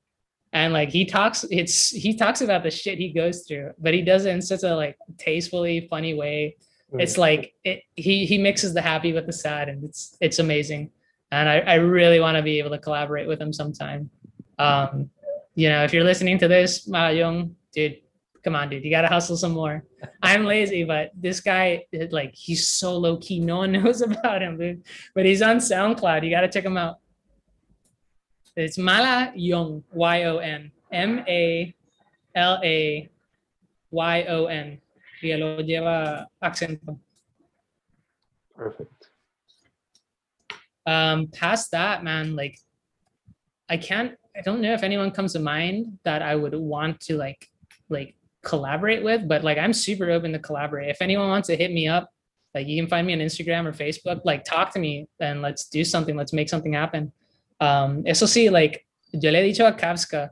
and like he talks it's he talks about the shit he goes through but he does it in such a like tastefully funny way. It's like it, he he mixes the happy with the sad and it's it's amazing. And i, I really want to be able to collaborate with him sometime. Um you know if you're listening to this Ma Young, dude come on dude you gotta hustle some more i'm lazy but this guy like he's so low key no one knows about him dude but he's on soundcloud you gotta check him out it's Malayon, Y O N, M A L A Y O N. Y lo lleva acento. Perfect. Um, past that, man, like I can't, I don't know if anyone comes to mind that I would want to like, like collaborate with, but like I'm super open to collaborate. If anyone wants to hit me up, like you can find me on Instagram or Facebook, like talk to me and let's do something. Let's make something happen. Um, eso sí, like yo le he dicho a Kavska,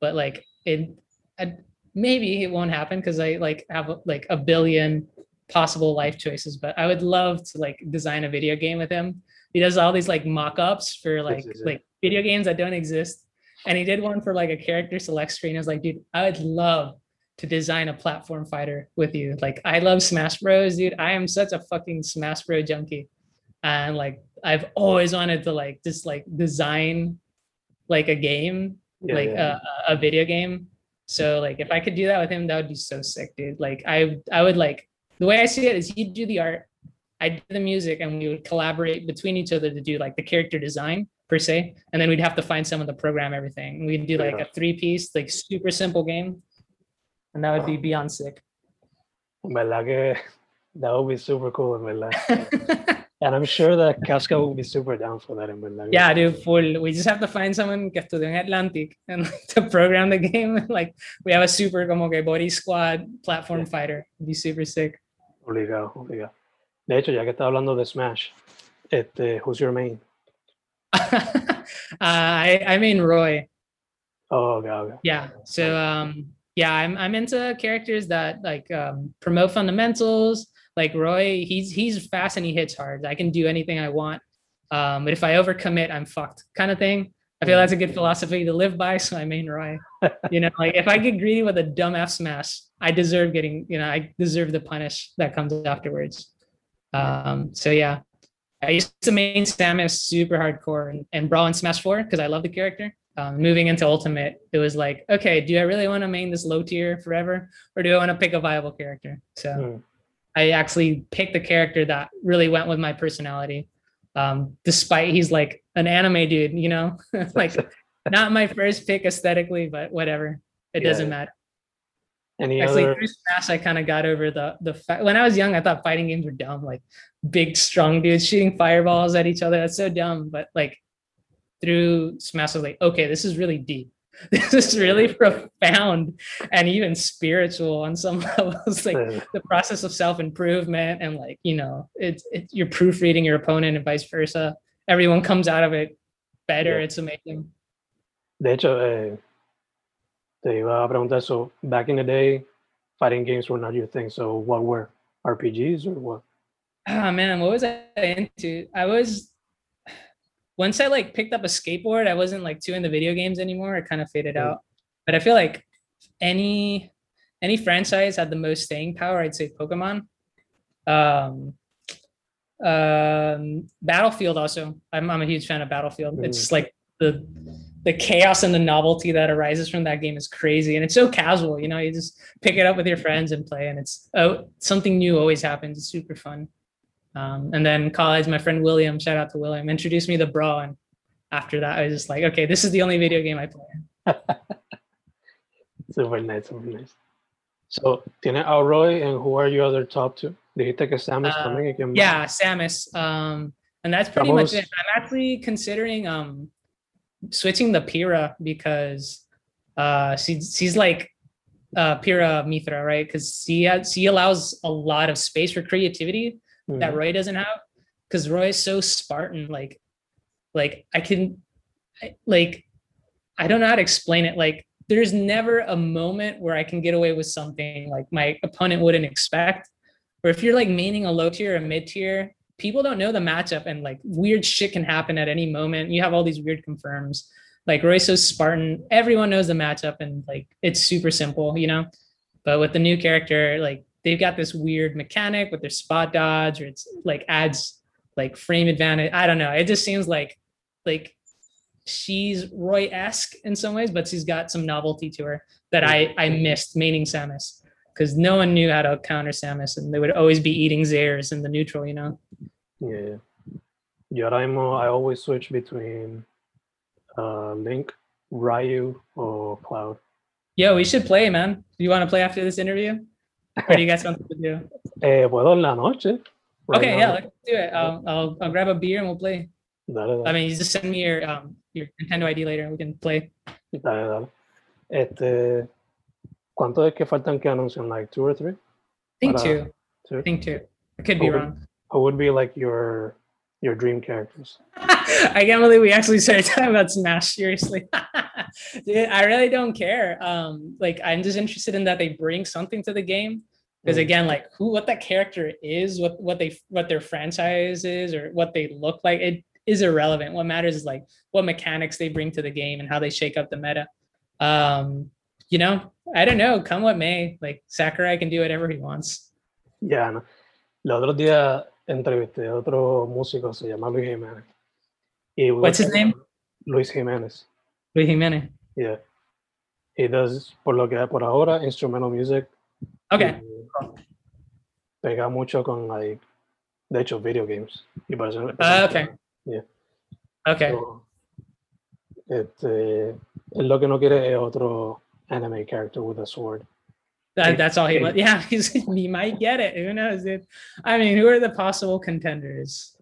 but like it, I, maybe it won't happen because I like have like a billion possible life choices, but I would love to like design a video game with him. He does all these like mock-ups for like like video games that don't exist. And he did one for like a character select screen. I was like, dude, I would love to design a platform fighter with you. Like I love Smash Bros, dude. I am such a fucking Smash Bros junkie. And like I've always wanted to like just like design like a game, Yeah, like yeah. A, a video game. So like if I could do that with him, that would be so sick, dude. Like I I would like the way I see it is he'd do the art, I'd do the music, and we would collaborate between each other to do like the character design per se. And then we'd have to find someone to program everything. We'd do like a three piece, like super simple game. And that would be beyond sick. Verdad that would be super cool, en verdad. And I'm sure that Casca will be super down for that, verdad. que- yeah, dude, full. We just have to find someone que estudió en Atlantic and like, to program the game. Like we have a super como que body squad platform fighter. It'd be super sick. Obligado, obligado. De hecho, ya que está hablando de Smash, este, who's your main? uh, I I mean Roy. Oh, okay, okay. Yeah. So um yeah, I'm I'm into characters that like um promote fundamentals. Like Roy, he's he's fast and he hits hard. I can do anything I want. Um, but if I overcommit, I'm fucked kind of thing. I feel that's a good philosophy to live by. So I main Roy. You know, like if I get greedy with a dumb F smash, I deserve getting, you know, I deserve the punish that comes afterwards. Um, so yeah. I used to main Samus super hardcore and, and Brawl and Smash 4 because I love the character. Um, moving into Ultimate, it was like, okay, do I really want to main this low tier forever, or do I want to pick a viable character? So Hmm. I actually picked the character that really went with my personality. Um, despite he's like an anime dude, you know, like not my first pick aesthetically, but whatever, it Yeah. doesn't matter. Any Actually, other? through Smash, I kind of got over the the fact when I was young, I thought fighting games were dumb, like big, strong dudes shooting fireballs at each other. That's so dumb. But like through was like, okay, this is really deep. This is really profound and even spiritual on some levels. Like the process of self improvement and like you know, it's it's you're proofreading your opponent and vice versa. Everyone comes out of it better. Yeah. It's amazing. De hecho, eh, te iba a preguntar, so back in the day, fighting games were not your thing. So what were RPGs or what? oh man what was i into i was once i like picked up a skateboard i wasn't like too into video games anymore. It kind of faded Mm. out. But i feel like any any franchise had the most staying power i'd say pokemon. Um um battlefield also. I'm, I'm a huge fan of battlefield. It's like the the chaos and the novelty that arises from that game is crazy. And it's so casual you know? You just pick it up with your friends and play and it's oh something new always happens. It's super fun um, and then college, my friend William, shout out to William, introduced me to Brawl. And after that, I was just like, okay, this is the only video game I play. Super nice, super nice. So, tiene Roy, and who are your other top two? Dijiste que Samus Uh, también. Yeah, Samus. Um, and that's pretty much it. I'm actually considering um switching the Pyra because uh she's she's like uh Pyra Mythra, right? Because she has she allows a lot of space for creativity that Mhm. Roy doesn't have. Because Roy is so Spartan, like like I can I, like I don't know how to explain it. Like there's never a moment where I can get away with something like my opponent wouldn't expect. Or if you're like maining a low tier or mid tier, people don't know the matchup and like weird shit can happen at any moment. You have all these weird confirms. Like Roy's so Spartan, everyone knows the matchup and like it's super simple, you know. But with the new character, like they've got this weird mechanic with their spot dodge, or it's like adds like frame advantage. I don't know. It just seems like like she's Roy-esque in some ways, but she's got some novelty to her that I I missed maining Samus because no one knew how to counter Samus, and they would always be eating Zairs in the neutral, you know. Yeah, yeah. Mismo, I always switch between uh, Link, Ryu, or Cloud. Yo, we should play, man. Do you want to play after this interview? Or do you guys want to do? Eh, Puedo en la noche. Right Okay, now. yeah, let's do it. I'll, I'll I'll grab a beer and we'll play. Dale, I mean, you just send me your um your Nintendo ID later and we can play. dale, dale. Este, ¿Cuánto es que faltan que anuncien? Like two or three? I think Para- two. two? I think two. I could be Okay. wrong. Who would be like your your dream characters? I can't believe we actually started talking about Smash. Seriously, Dude, I really don't care. Um, like I'm just interested in that they bring something to the game. Because Mm. again, like who, what that character is, what what they what their franchise is, or what they look like, it is irrelevant. What matters is like what mechanics they bring to the game and how they shake up the meta. Um, you know, I don't know. Come what may, like Sakurai can do whatever he wants. Yeah. no. Los otros días entrevisté a otro músico, se llama Luis Jiménez. What's his name? Luis Jiménez. Luis Jimenez. Yeah. He does, por lo que por ahora, instrumental music. Okay. Pega mucho con, like, de hecho, video games. Y Ah, okay. Yeah. Okay. So, este, él lo que no quiere es otro anime character with a sword. That, that's all he wants. Yeah, he's, he might get it. Who knows, dude? I mean, who are the possible contenders?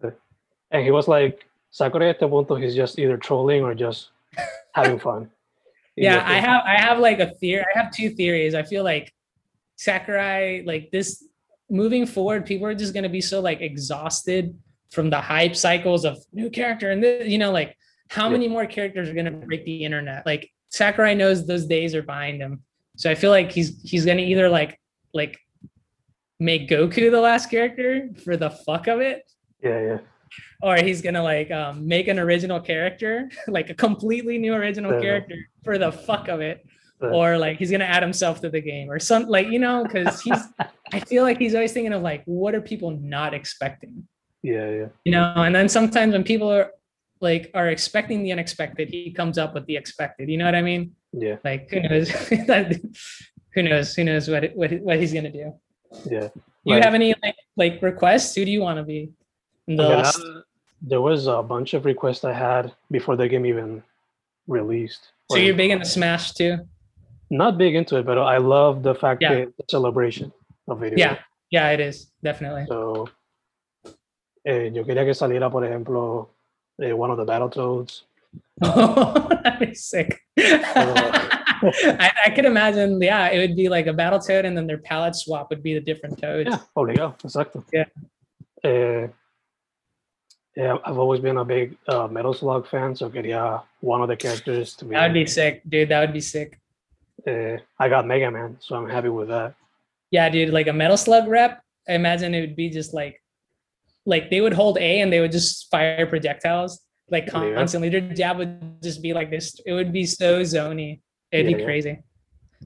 And he was like, Sakurai at the point he's just either trolling or just having fun. Yeah, I have I have like a theory. I have two theories. I feel like Sakurai, like this moving forward, people are just gonna be so like exhausted from the hype cycles of new character and this, you know, like how Yeah. many more characters are gonna break the internet? Like Sakurai knows those days are behind him. So I feel like he's he's gonna either like like make Goku the last character for the fuck of it, Yeah, yeah. Or he's gonna like um, make an original character, like a completely new original Yeah. character for the fuck of it, Yeah. or like he's gonna add himself to the game or some like you know because he's I feel like he's always thinking of like what are people not expecting, Yeah, yeah. you know, and then sometimes when people are like are expecting the unexpected, he comes up with the expected. You know what I mean? Yeah, Like who knows? who knows? Who knows what what what he's gonna do? yeah. Do you Like, have any like like requests? Who do you want to be? In the en last- there was a bunch of requests I had before the game even released. so you're big into Smash too? Not big into it, but I love the fact Yeah. that the celebration of video. Yeah, games. yeah, it is definitely. So, eh, yo quería que saliera, por ejemplo, eh, one of the Battletoads. That'd be sick. I, I could imagine, yeah, it would be like a battle toad, and then their palette swap would be the different toads. Yeah, obligado, exacto. Yeah. Eh, yeah, I've always been a big uh, Metal Slug fan, so quería one of the characters to be. That would be sick, dude. That would be sick. eh, I got Mega Man, so I'm happy with that. Yeah, dude, like a metal slug rep. I imagine it would be just like, like they would hold A and they would just fire projectiles like Yeah. constantly. Their jab would just be like this. It would be so zony. It'd Yeah, be yeah. crazy.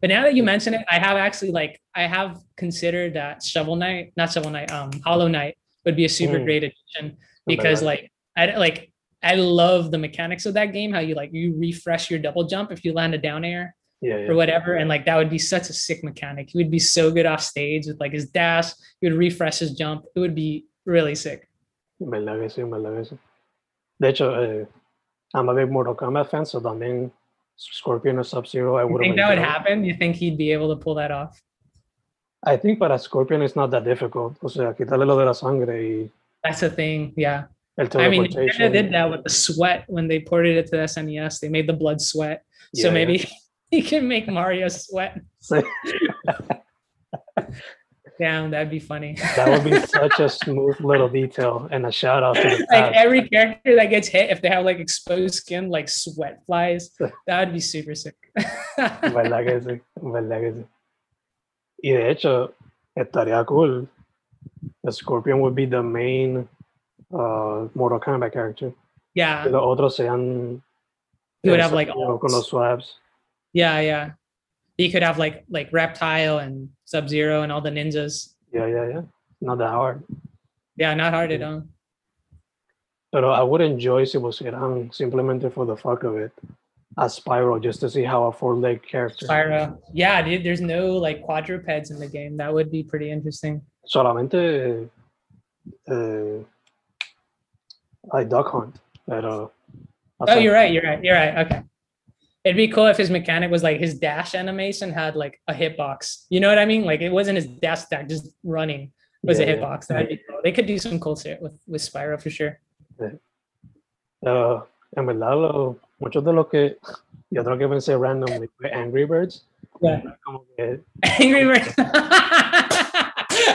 But now that you mention it, I have actually like I have considered that Shovel Knight, not Shovel Knight, um, Hollow Knight would be a super Mm. great addition because like I like I love the mechanics of that game. How you like you refresh your double jump if you land a down air Yeah, or whatever, and like that would be such a sick mechanic. He would be so good off stage with like his dash. He would refresh his jump. It would be really sick. Verdad que sí, verdad que sí. De hecho, eh, I'm a big Mortal Kombat fan, so también Scorpion or Sub-Zero, I You would think that would happen? You think he'd be able to pull that off? I think para Scorpion it's not that difficult. O sea, quitarle lo de la sangre y That's the thing. Yeah. I mean. Nintendo did that with the sweat when they ported it to the SNES. They made the blood sweat. so Yeah, yeah. maybe he can make Mario sweat. Damn, that'd be funny. That would be such a smooth little detail and a shout out to the like every character that gets hit, if they have like exposed skin, like sweat flies, that would be super sick. ¿Verdad que sí? ¿Verdad que sí? Y de hecho, estaría cool. The Scorpion would be the main uh, Mortal Kombat character. yeah, los otros sean He would have, like, you know, con los swabs. yeah, yeah. You could have like like Reptile and Sub Zero and all the ninjas. Yeah, yeah, yeah. Not that hard. Yeah, not hard at all. Pero I would enjoy si pusieran simplemente for the fuck of it a Spyro just to see how a four leg character. Spyro. Yeah, dude, there's no like quadrupeds in the game. That would be pretty interesting. Solamente eh, like Duck Hunt. Pero, Oh, you're right. You're right. You're right. Okay. It'd be cool if his mechanic was like his dash animation had like a hitbox. You know what I mean? Like it wasn't his dash attack, just running was Yeah, a yeah. hitbox. That'd be cool. They could do some cool shit with with Spyro for sure. Pero, en verdad, lo- muchos de los que yo creo que pensé randomly fue Angry Birds. Yeah. Angry Birds.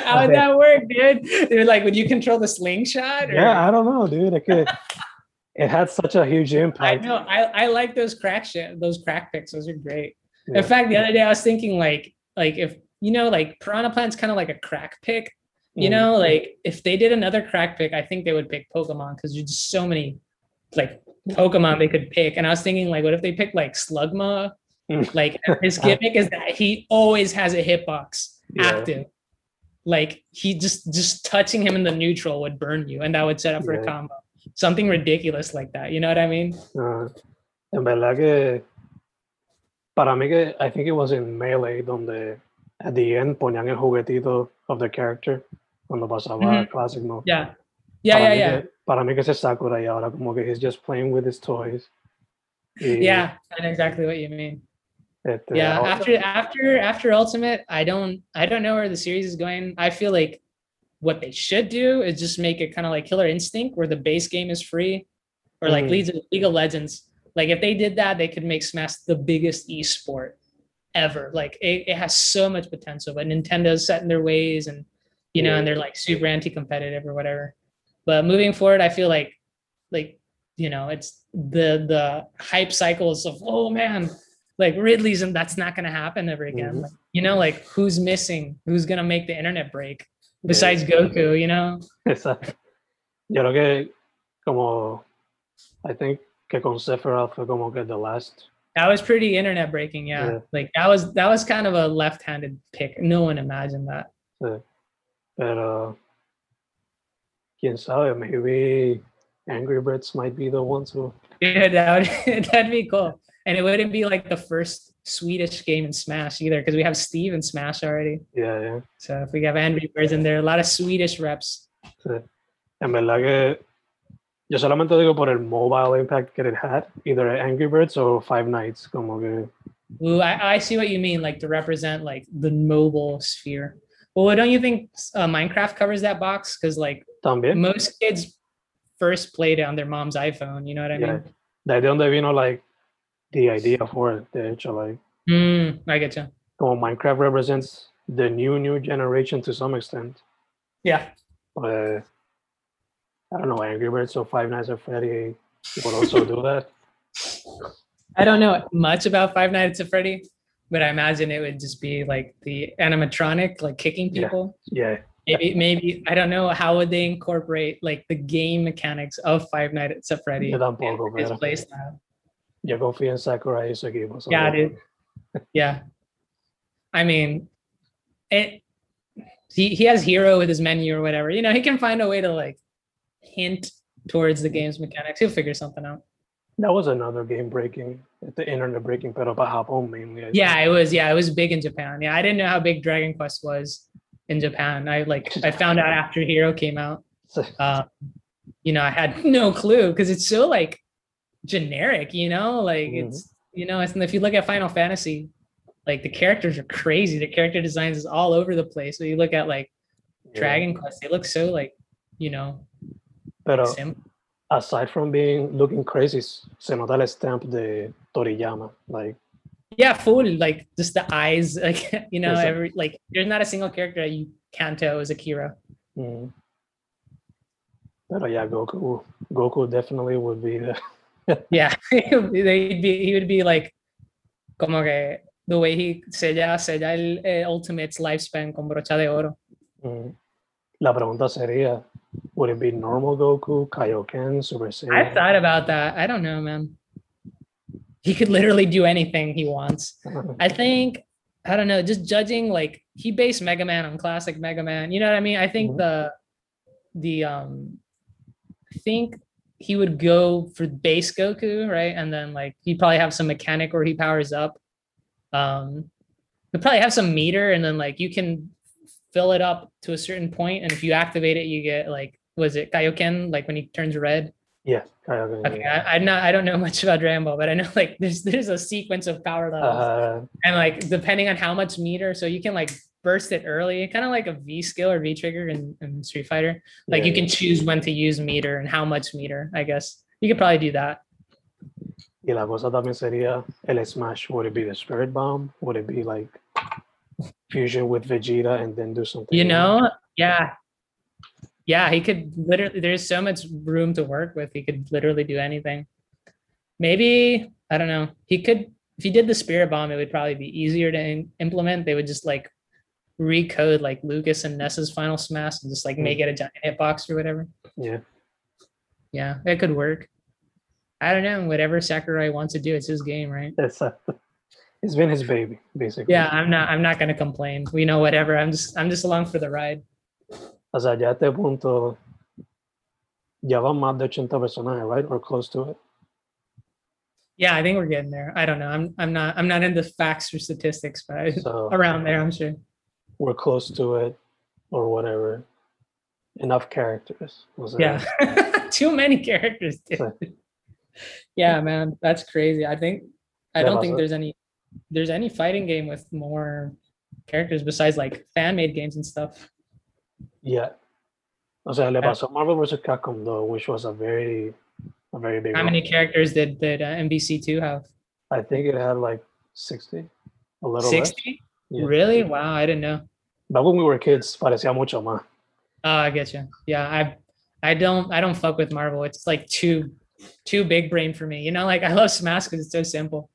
How would that work, dude? Dude, like, would you control the slingshot? or- yeah, I don't know, dude. Es could. it had such a huge impact. I know. I, I like those crack shit. Those crack picks. Those are great. Yeah. In fact, the other day I was thinking like like if you know like Piranha Plant's kind of like a crack pick. You Mm. know, like if they did another crack pick, I think they would pick Pokemon because there's just so many like Pokemon they could pick. And I was thinking like, what if they picked like Slugma? Mm. Like his gimmick is that he always has a hitbox Yeah. active. Like he just just touching him in the neutral would burn you, and that would set up for a combo. Something ridiculous like that. You know what I mean? Ah, en verdad que para mí que I think it was in Melee donde at the end ponían el juguetito of the character cuando pasaba Mhm. Classic Mode. Yeah. Yeah, para yeah, yeah. Que, para mí que ese Sakurai ahora como que he's just playing with his toys. Y, Yeah, I know exactly what you mean. Este, uh, Yeah, ahora- after after after Ultimate, I don't I don't know where the series is going. I feel like what they should do is just make it kind of like Killer Instinct, where the base game is free, or like. Mm-hmm. League, of, League of Legends. Like if they did that, they could make Smash the biggest esport ever. Like it, it has so much potential, but Nintendo's set in their ways, and you know, Yeah. and they're like super anti-competitive or whatever. But moving forward, I feel like like you know, it's the the hype cycles of oh man, like Ridley's and that's not gonna happen ever again. Mhm. Like, you know, like who's missing? Who's gonna make the internet break besides Goku? You know? Exacto. Yo creo que como I think que con Sephiroth fue como que the last. That was pretty internet breaking, yeah. Yeah. Like that was that was kind of a left-handed pick. No one imagined that. sí. Pero quién sabe, maybe Angry Birds might be the ones who. Yeah, that would that'd be cool. And it wouldn't be like the first Swedish game in Smash either, because we have Steve in Smash already. Yeah, yeah. So if we have Angry Birds in there, a lot of Swedish reps. Sí. En verdad que yo solamente digo por el mobile impact that it had, either Angry Birds or Five Nights, como que Ooh, I, I see what you mean, like to represent like the mobile sphere. Well, don't you think uh, Minecraft covers that box? Because like también. most kids first played it on their mom's iPhone. You know what I Yeah. mean? De donde vino like the idea for it, like Mm, I get you. como Minecraft represents the new new generation to some extent. Yeah. But I don't know, Angry Birds or Five Nights at Freddy would also do that. I don't know much about Five Nights at Freddy, but I imagine it would just be like the animatronic, like kicking people. Yeah, Maybe, maybe I don't know how would they incorporate like the game mechanics of Five Nights at Freddy Yo tampoco, his playstyle. En Sakurai equipo. so- Yeah, dude. Yeah. I mean, it. He he has hero with his menu or whatever. You know, he can find a way to like hint towards the game's mechanics. He'll figure something out. That was another game breaking, the internet breaking, pero Japón mainly. I Yeah, it was. Yeah, it was big in Japan. Yeah, I didn't know how big Dragon Quest was in Japan. I like I found out after Hero came out. think. Um, you know, I had no clue because it's so like generic. You know, like Mhm. it's you know, it's, and if you look at Final Fantasy, like the characters are crazy. The character designs is all over the place. So you look at like Yeah. Dragon Quest, they look so like, you know, but aside from being looking crazy, se nota el stamp de Toriyama. Like, Yeah, full like just the eyes, like you know, every like there's not a single character that you can't tell is Akira. mm. Pero yeah, Goku. Goku definitely would be the. Yeah, they'd be he would be like como que the way he sella sella el eh, Ultimate's lifespan con brocha de oro. Mm. La pregunta sería, would it be normal Goku, Kaioken, Super Saiyan? I thought about that. I don't know, man. He could literally do anything he wants. I think I don't know, just judging like he based Mega Man on classic Mega Man. You know what I mean? I think Mhm. the the um I think he would go for base Goku, right? And then like he'd probably have some mechanic where he powers up. Um he'll probably have some meter and then like you can fill it up to a certain point and if you activate it you get like was it Kaioken like when he turns red? yeah, Kaioken. Okay, yeah. I, I'm not I don't know much about Dragon Ball, but I know like there's there's a sequence of power levels Uh, and like depending on how much meter so you can like burst it early kind of like a v skill or v trigger in, in street fighter like you yeah, can choose when to use meter and how much meter i guess you could probably do that Y la cosa también sería el Smash. Would it be the Spirit Bomb? Would it be like fusion with Vegeta and then do something? you else? know yeah yeah he could literally there's so much room to work with he could literally do anything maybe i don't know he could if he did the spirit bomb it would probably be easier to in- implement they would just like recode like lucas and Ness's final smash and just like make it a giant hitbox or whatever? Yeah. yeah it could work. I don't know whatever sakurai wants to do it's his game right? It's, uh, it's been his baby, basically. yeah i'm not i'm not gonna complain. We know whatever. I'm just i'm just along for the ride. O sea, ya a este punto ya van más de 80 personajes, right? Or close to it. yeah i think we're getting there. I don't know. I'm i'm not i'm not into facts or statistics but I, So around there i'm sure we're close to it or whatever. Enough characters. was it? yeah too many characters dude. Yeah man that's crazy i think i Yeah, don't think it. there's any there's any fighting game with more characters besides like fan made games and stuff Yeah. O sea, le pasó Marvel vs. Capcom though, which was a very, a very big how one. many characters did did uh, MvC2 have I think it had like 60, a little less. 60 Yeah. really wow i didn't know But when we were kids, parecía mucho más. Oh, I get you. Yeah, I I don't I don't fuck with Marvel. It's like too too big brain for me. You know, like I love Smash because it's so simple.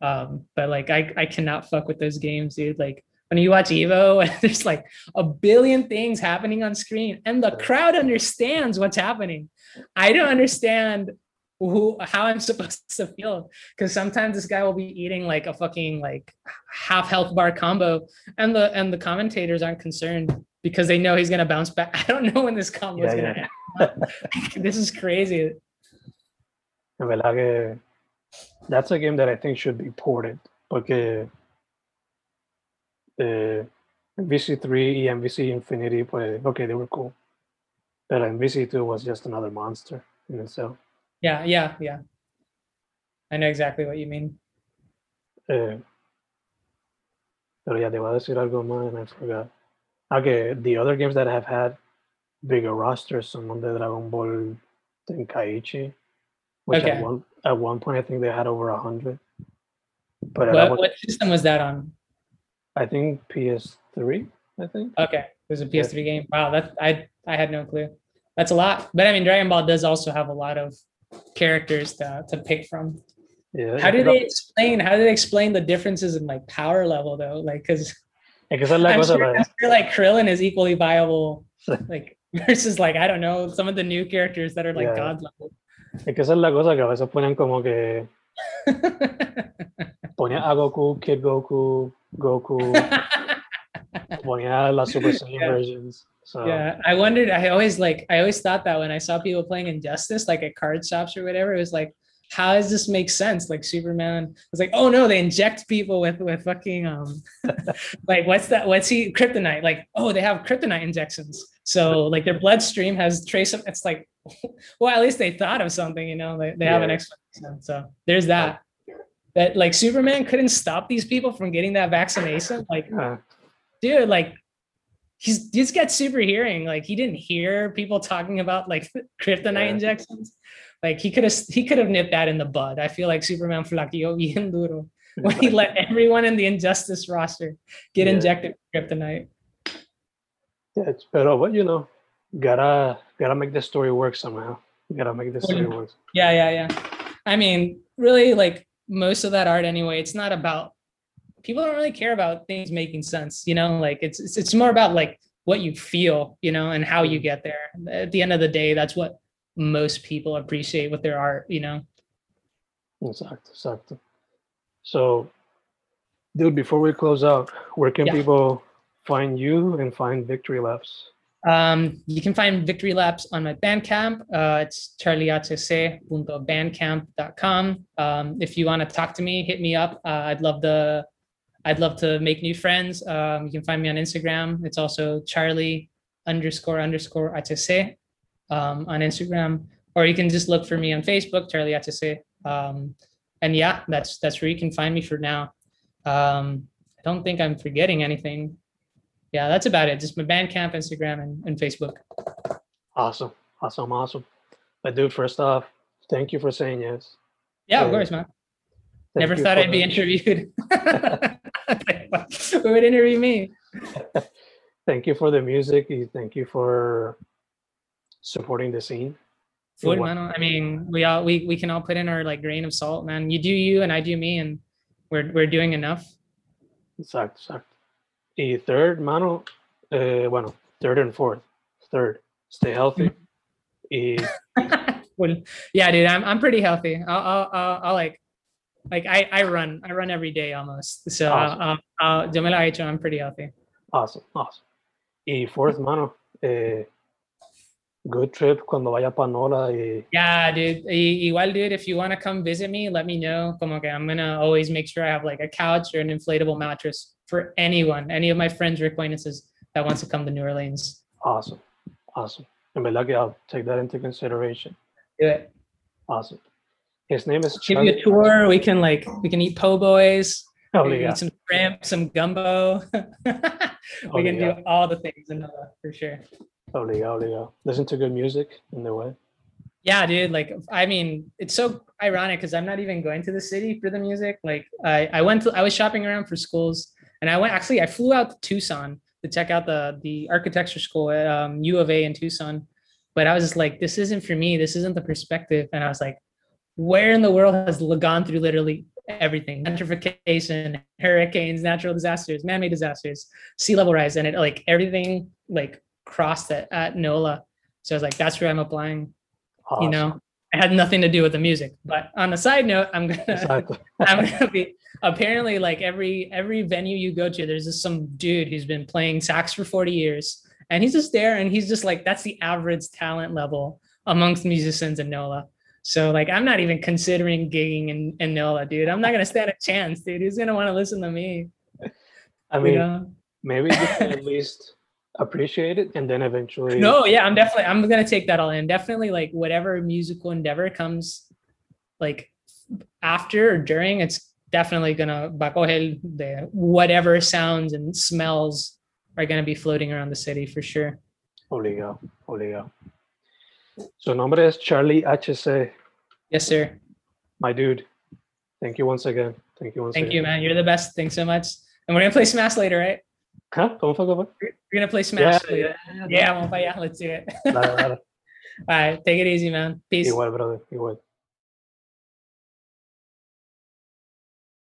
Um, but like I I cannot fuck with those games, dude. Like when you watch Evo and there's like a billion things happening on screen and the crowd understands what's happening. I don't understand who how I'm supposed to feel because sometimes this guy will be eating like a fucking like half health bar combo and the and the commentators aren't concerned because they know he's gonna bounce back. I don't know when this combo is Yeah, gonna end. this is crazy. En verdad que that's a game that I think should be ported porque eh, MVC3 y MVC Infinity, pues, okay, they were cool. But MVC2 was just another monster in itself. Yeah, yeah, yeah. I know exactly what you mean. Eh, pero ya te voy a decir algo más and I forgot. Okay, the other games that have had bigger rosters los de Dragon Ball Tenkaichi, which Okay. at, one, at one point I think they had over a hundred. But What, what- what system was that on? I think PS3, I think. Okay, it was a PS3 game. Wow, that I I had no clue. That's a lot. But I mean, Dragon Ball does also have a lot of characters to, to pick from. Yeah, How do they explain? How do they explain the differences in like power level though? Like, because Es que esa es I'm, sure, I'm sure like Krillin is equally viable, like versus like I don't know some of the new characters that are like Yeah. god level. Es que esa es la cosa que a veces ponen como que ponía a Goku, Kid Goku, Goku, ponía las Super Saiyan Yeah. versions. So yeah, I wondered. I always like. I always thought that when I saw people playing Injustice, like at card shops or whatever, it was like, how does this make sense? Like Superman was like, oh no, they inject people with with fucking um, like what's that? What's he kryptonite? Like oh, they have kryptonite injections. So like their bloodstream has trace of. It's like, well, at least they thought of something. You know, they, they have an explanation. So there's that. that like Superman couldn't stop these people from getting that vaccination. Like, Uh, dude, like he's he's got super hearing. Like he didn't hear people talking about like kryptonite Yeah. injections. Like he could have he could have nipped that in the bud. I feel like Superman flaqueó bien duro when he let everyone in the Injustice roster get Yeah. injected with kryptonite. yeah, it's better, but you know, gotta gotta make the story work somehow. Gotta make this story work. Yeah, yeah, yeah. I mean, really, like most of that art anyway. It's not about people don't really care about things making sense. You know, like it's it's, it's more about like what you feel, you know, and how you get there. At the end of the day, that's what most people appreciate with their art. You know. Exactly, exactly. So, dude, before we close out, where can Yeah. people find you and find Victory Laps? Um, you can find Victory Laps on my Bandcamp. Uh, it's charliehc.bandcamp.com. Um, if you want to talk to me, hit me up. Uh, I'd love to. I'd love to make new friends. Um, you can find me on Instagram. It's also Charlie underscore underscore HC um, on Instagram, or you can just look for me on Facebook, Charlie HC. Um, and yeah, that's that's where you can find me for now. Um, I don't think I'm forgetting anything yeah, that's about it. Just my Bandcamp, Instagram, and, and Facebook. Awesome, awesome, awesome. But dude, first off, thank you for saying yes. Yeah, of course, man. Never thought I'd be interviewed. Who would interview me? Thank you for the music. Thank you for supporting the scene. Food, man. I mean, we all we we can all put in our like grain of salt, man. You do you, and I do me, and we're we're doing enough. Exacto, exacto. Y third, mano, eh, bueno, third and fourth. Third, stay healthy. Y well, yeah, dude, I'm I'm pretty healthy. I'll I'll, I'll, I'll like like I I run I run every day almost. So Awesome. uh, uh, yo me lo hecho. I'm pretty healthy. awesome, awesome. Y fourth, mano, eh, good trip cuando vaya para Nola. Y Yeah, dude. Igual, dude, if you want to come visit me, let me know. Como que I'm gonna always make sure I have like a couch or an inflatable mattress for anyone, any of my friends or acquaintances that wants to come to New Orleans. awesome, awesome. En verdad que I'll take that into consideration. Do it. Awesome. His name is Give you a tour. We can like we can eat po' boys. We can Obligado, eat some shrimp, some gumbo. we can do all the things in Nola for sure. obligado, obligado. Listen to good music in the way. Yeah, dude. Like, I mean, it's so ironic because I'm not even going to the city for the music. Like, I, I went to, I was shopping around for schools, and I went actually, I flew out to Tucson to check out the the architecture school at um, U of A in Tucson. But I was just like, this isn't for me. This isn't the perspective. And I was like, where in the world has gone through literally everything? Gentrification, hurricanes, natural disasters, man-made disasters, sea level rise, and it like everything like crossed it at NOLA. So I was like, that's where I'm applying Awesome. you know it had nothing to do with the music but on a side note i'm gonna Exactly. i'm gonna be apparently like every every venue you go to there's just some dude who's been playing sax for 40 years and he's just there and he's just like that's the average talent level amongst musicians in nola so like i'm not even considering gigging in, in nola dude. I'm not gonna stand a chance dude. Who's gonna want to listen to me? I you mean, know? maybe you at least appreciate it and then eventually. no yeah i'm definitely i'm gonna take that all in. Definitely like whatever musical endeavor comes like after or during it's definitely gonna a the whatever sounds and smells are gonna be floating around the city for sure. Obligado, obligado. Su nombre es Charlie HC, yes sir my dude. Thank you once again. Thank you once thank again. you man you're the best thanks so much and we're gonna play smash later right Huh? ¿Cómo fue? ¿Cómo fue? we're gonna play Yeah, smash yeah, later yeah, yeah, para allá. let's do it all right take it easy man peace Igual, brother. Igual.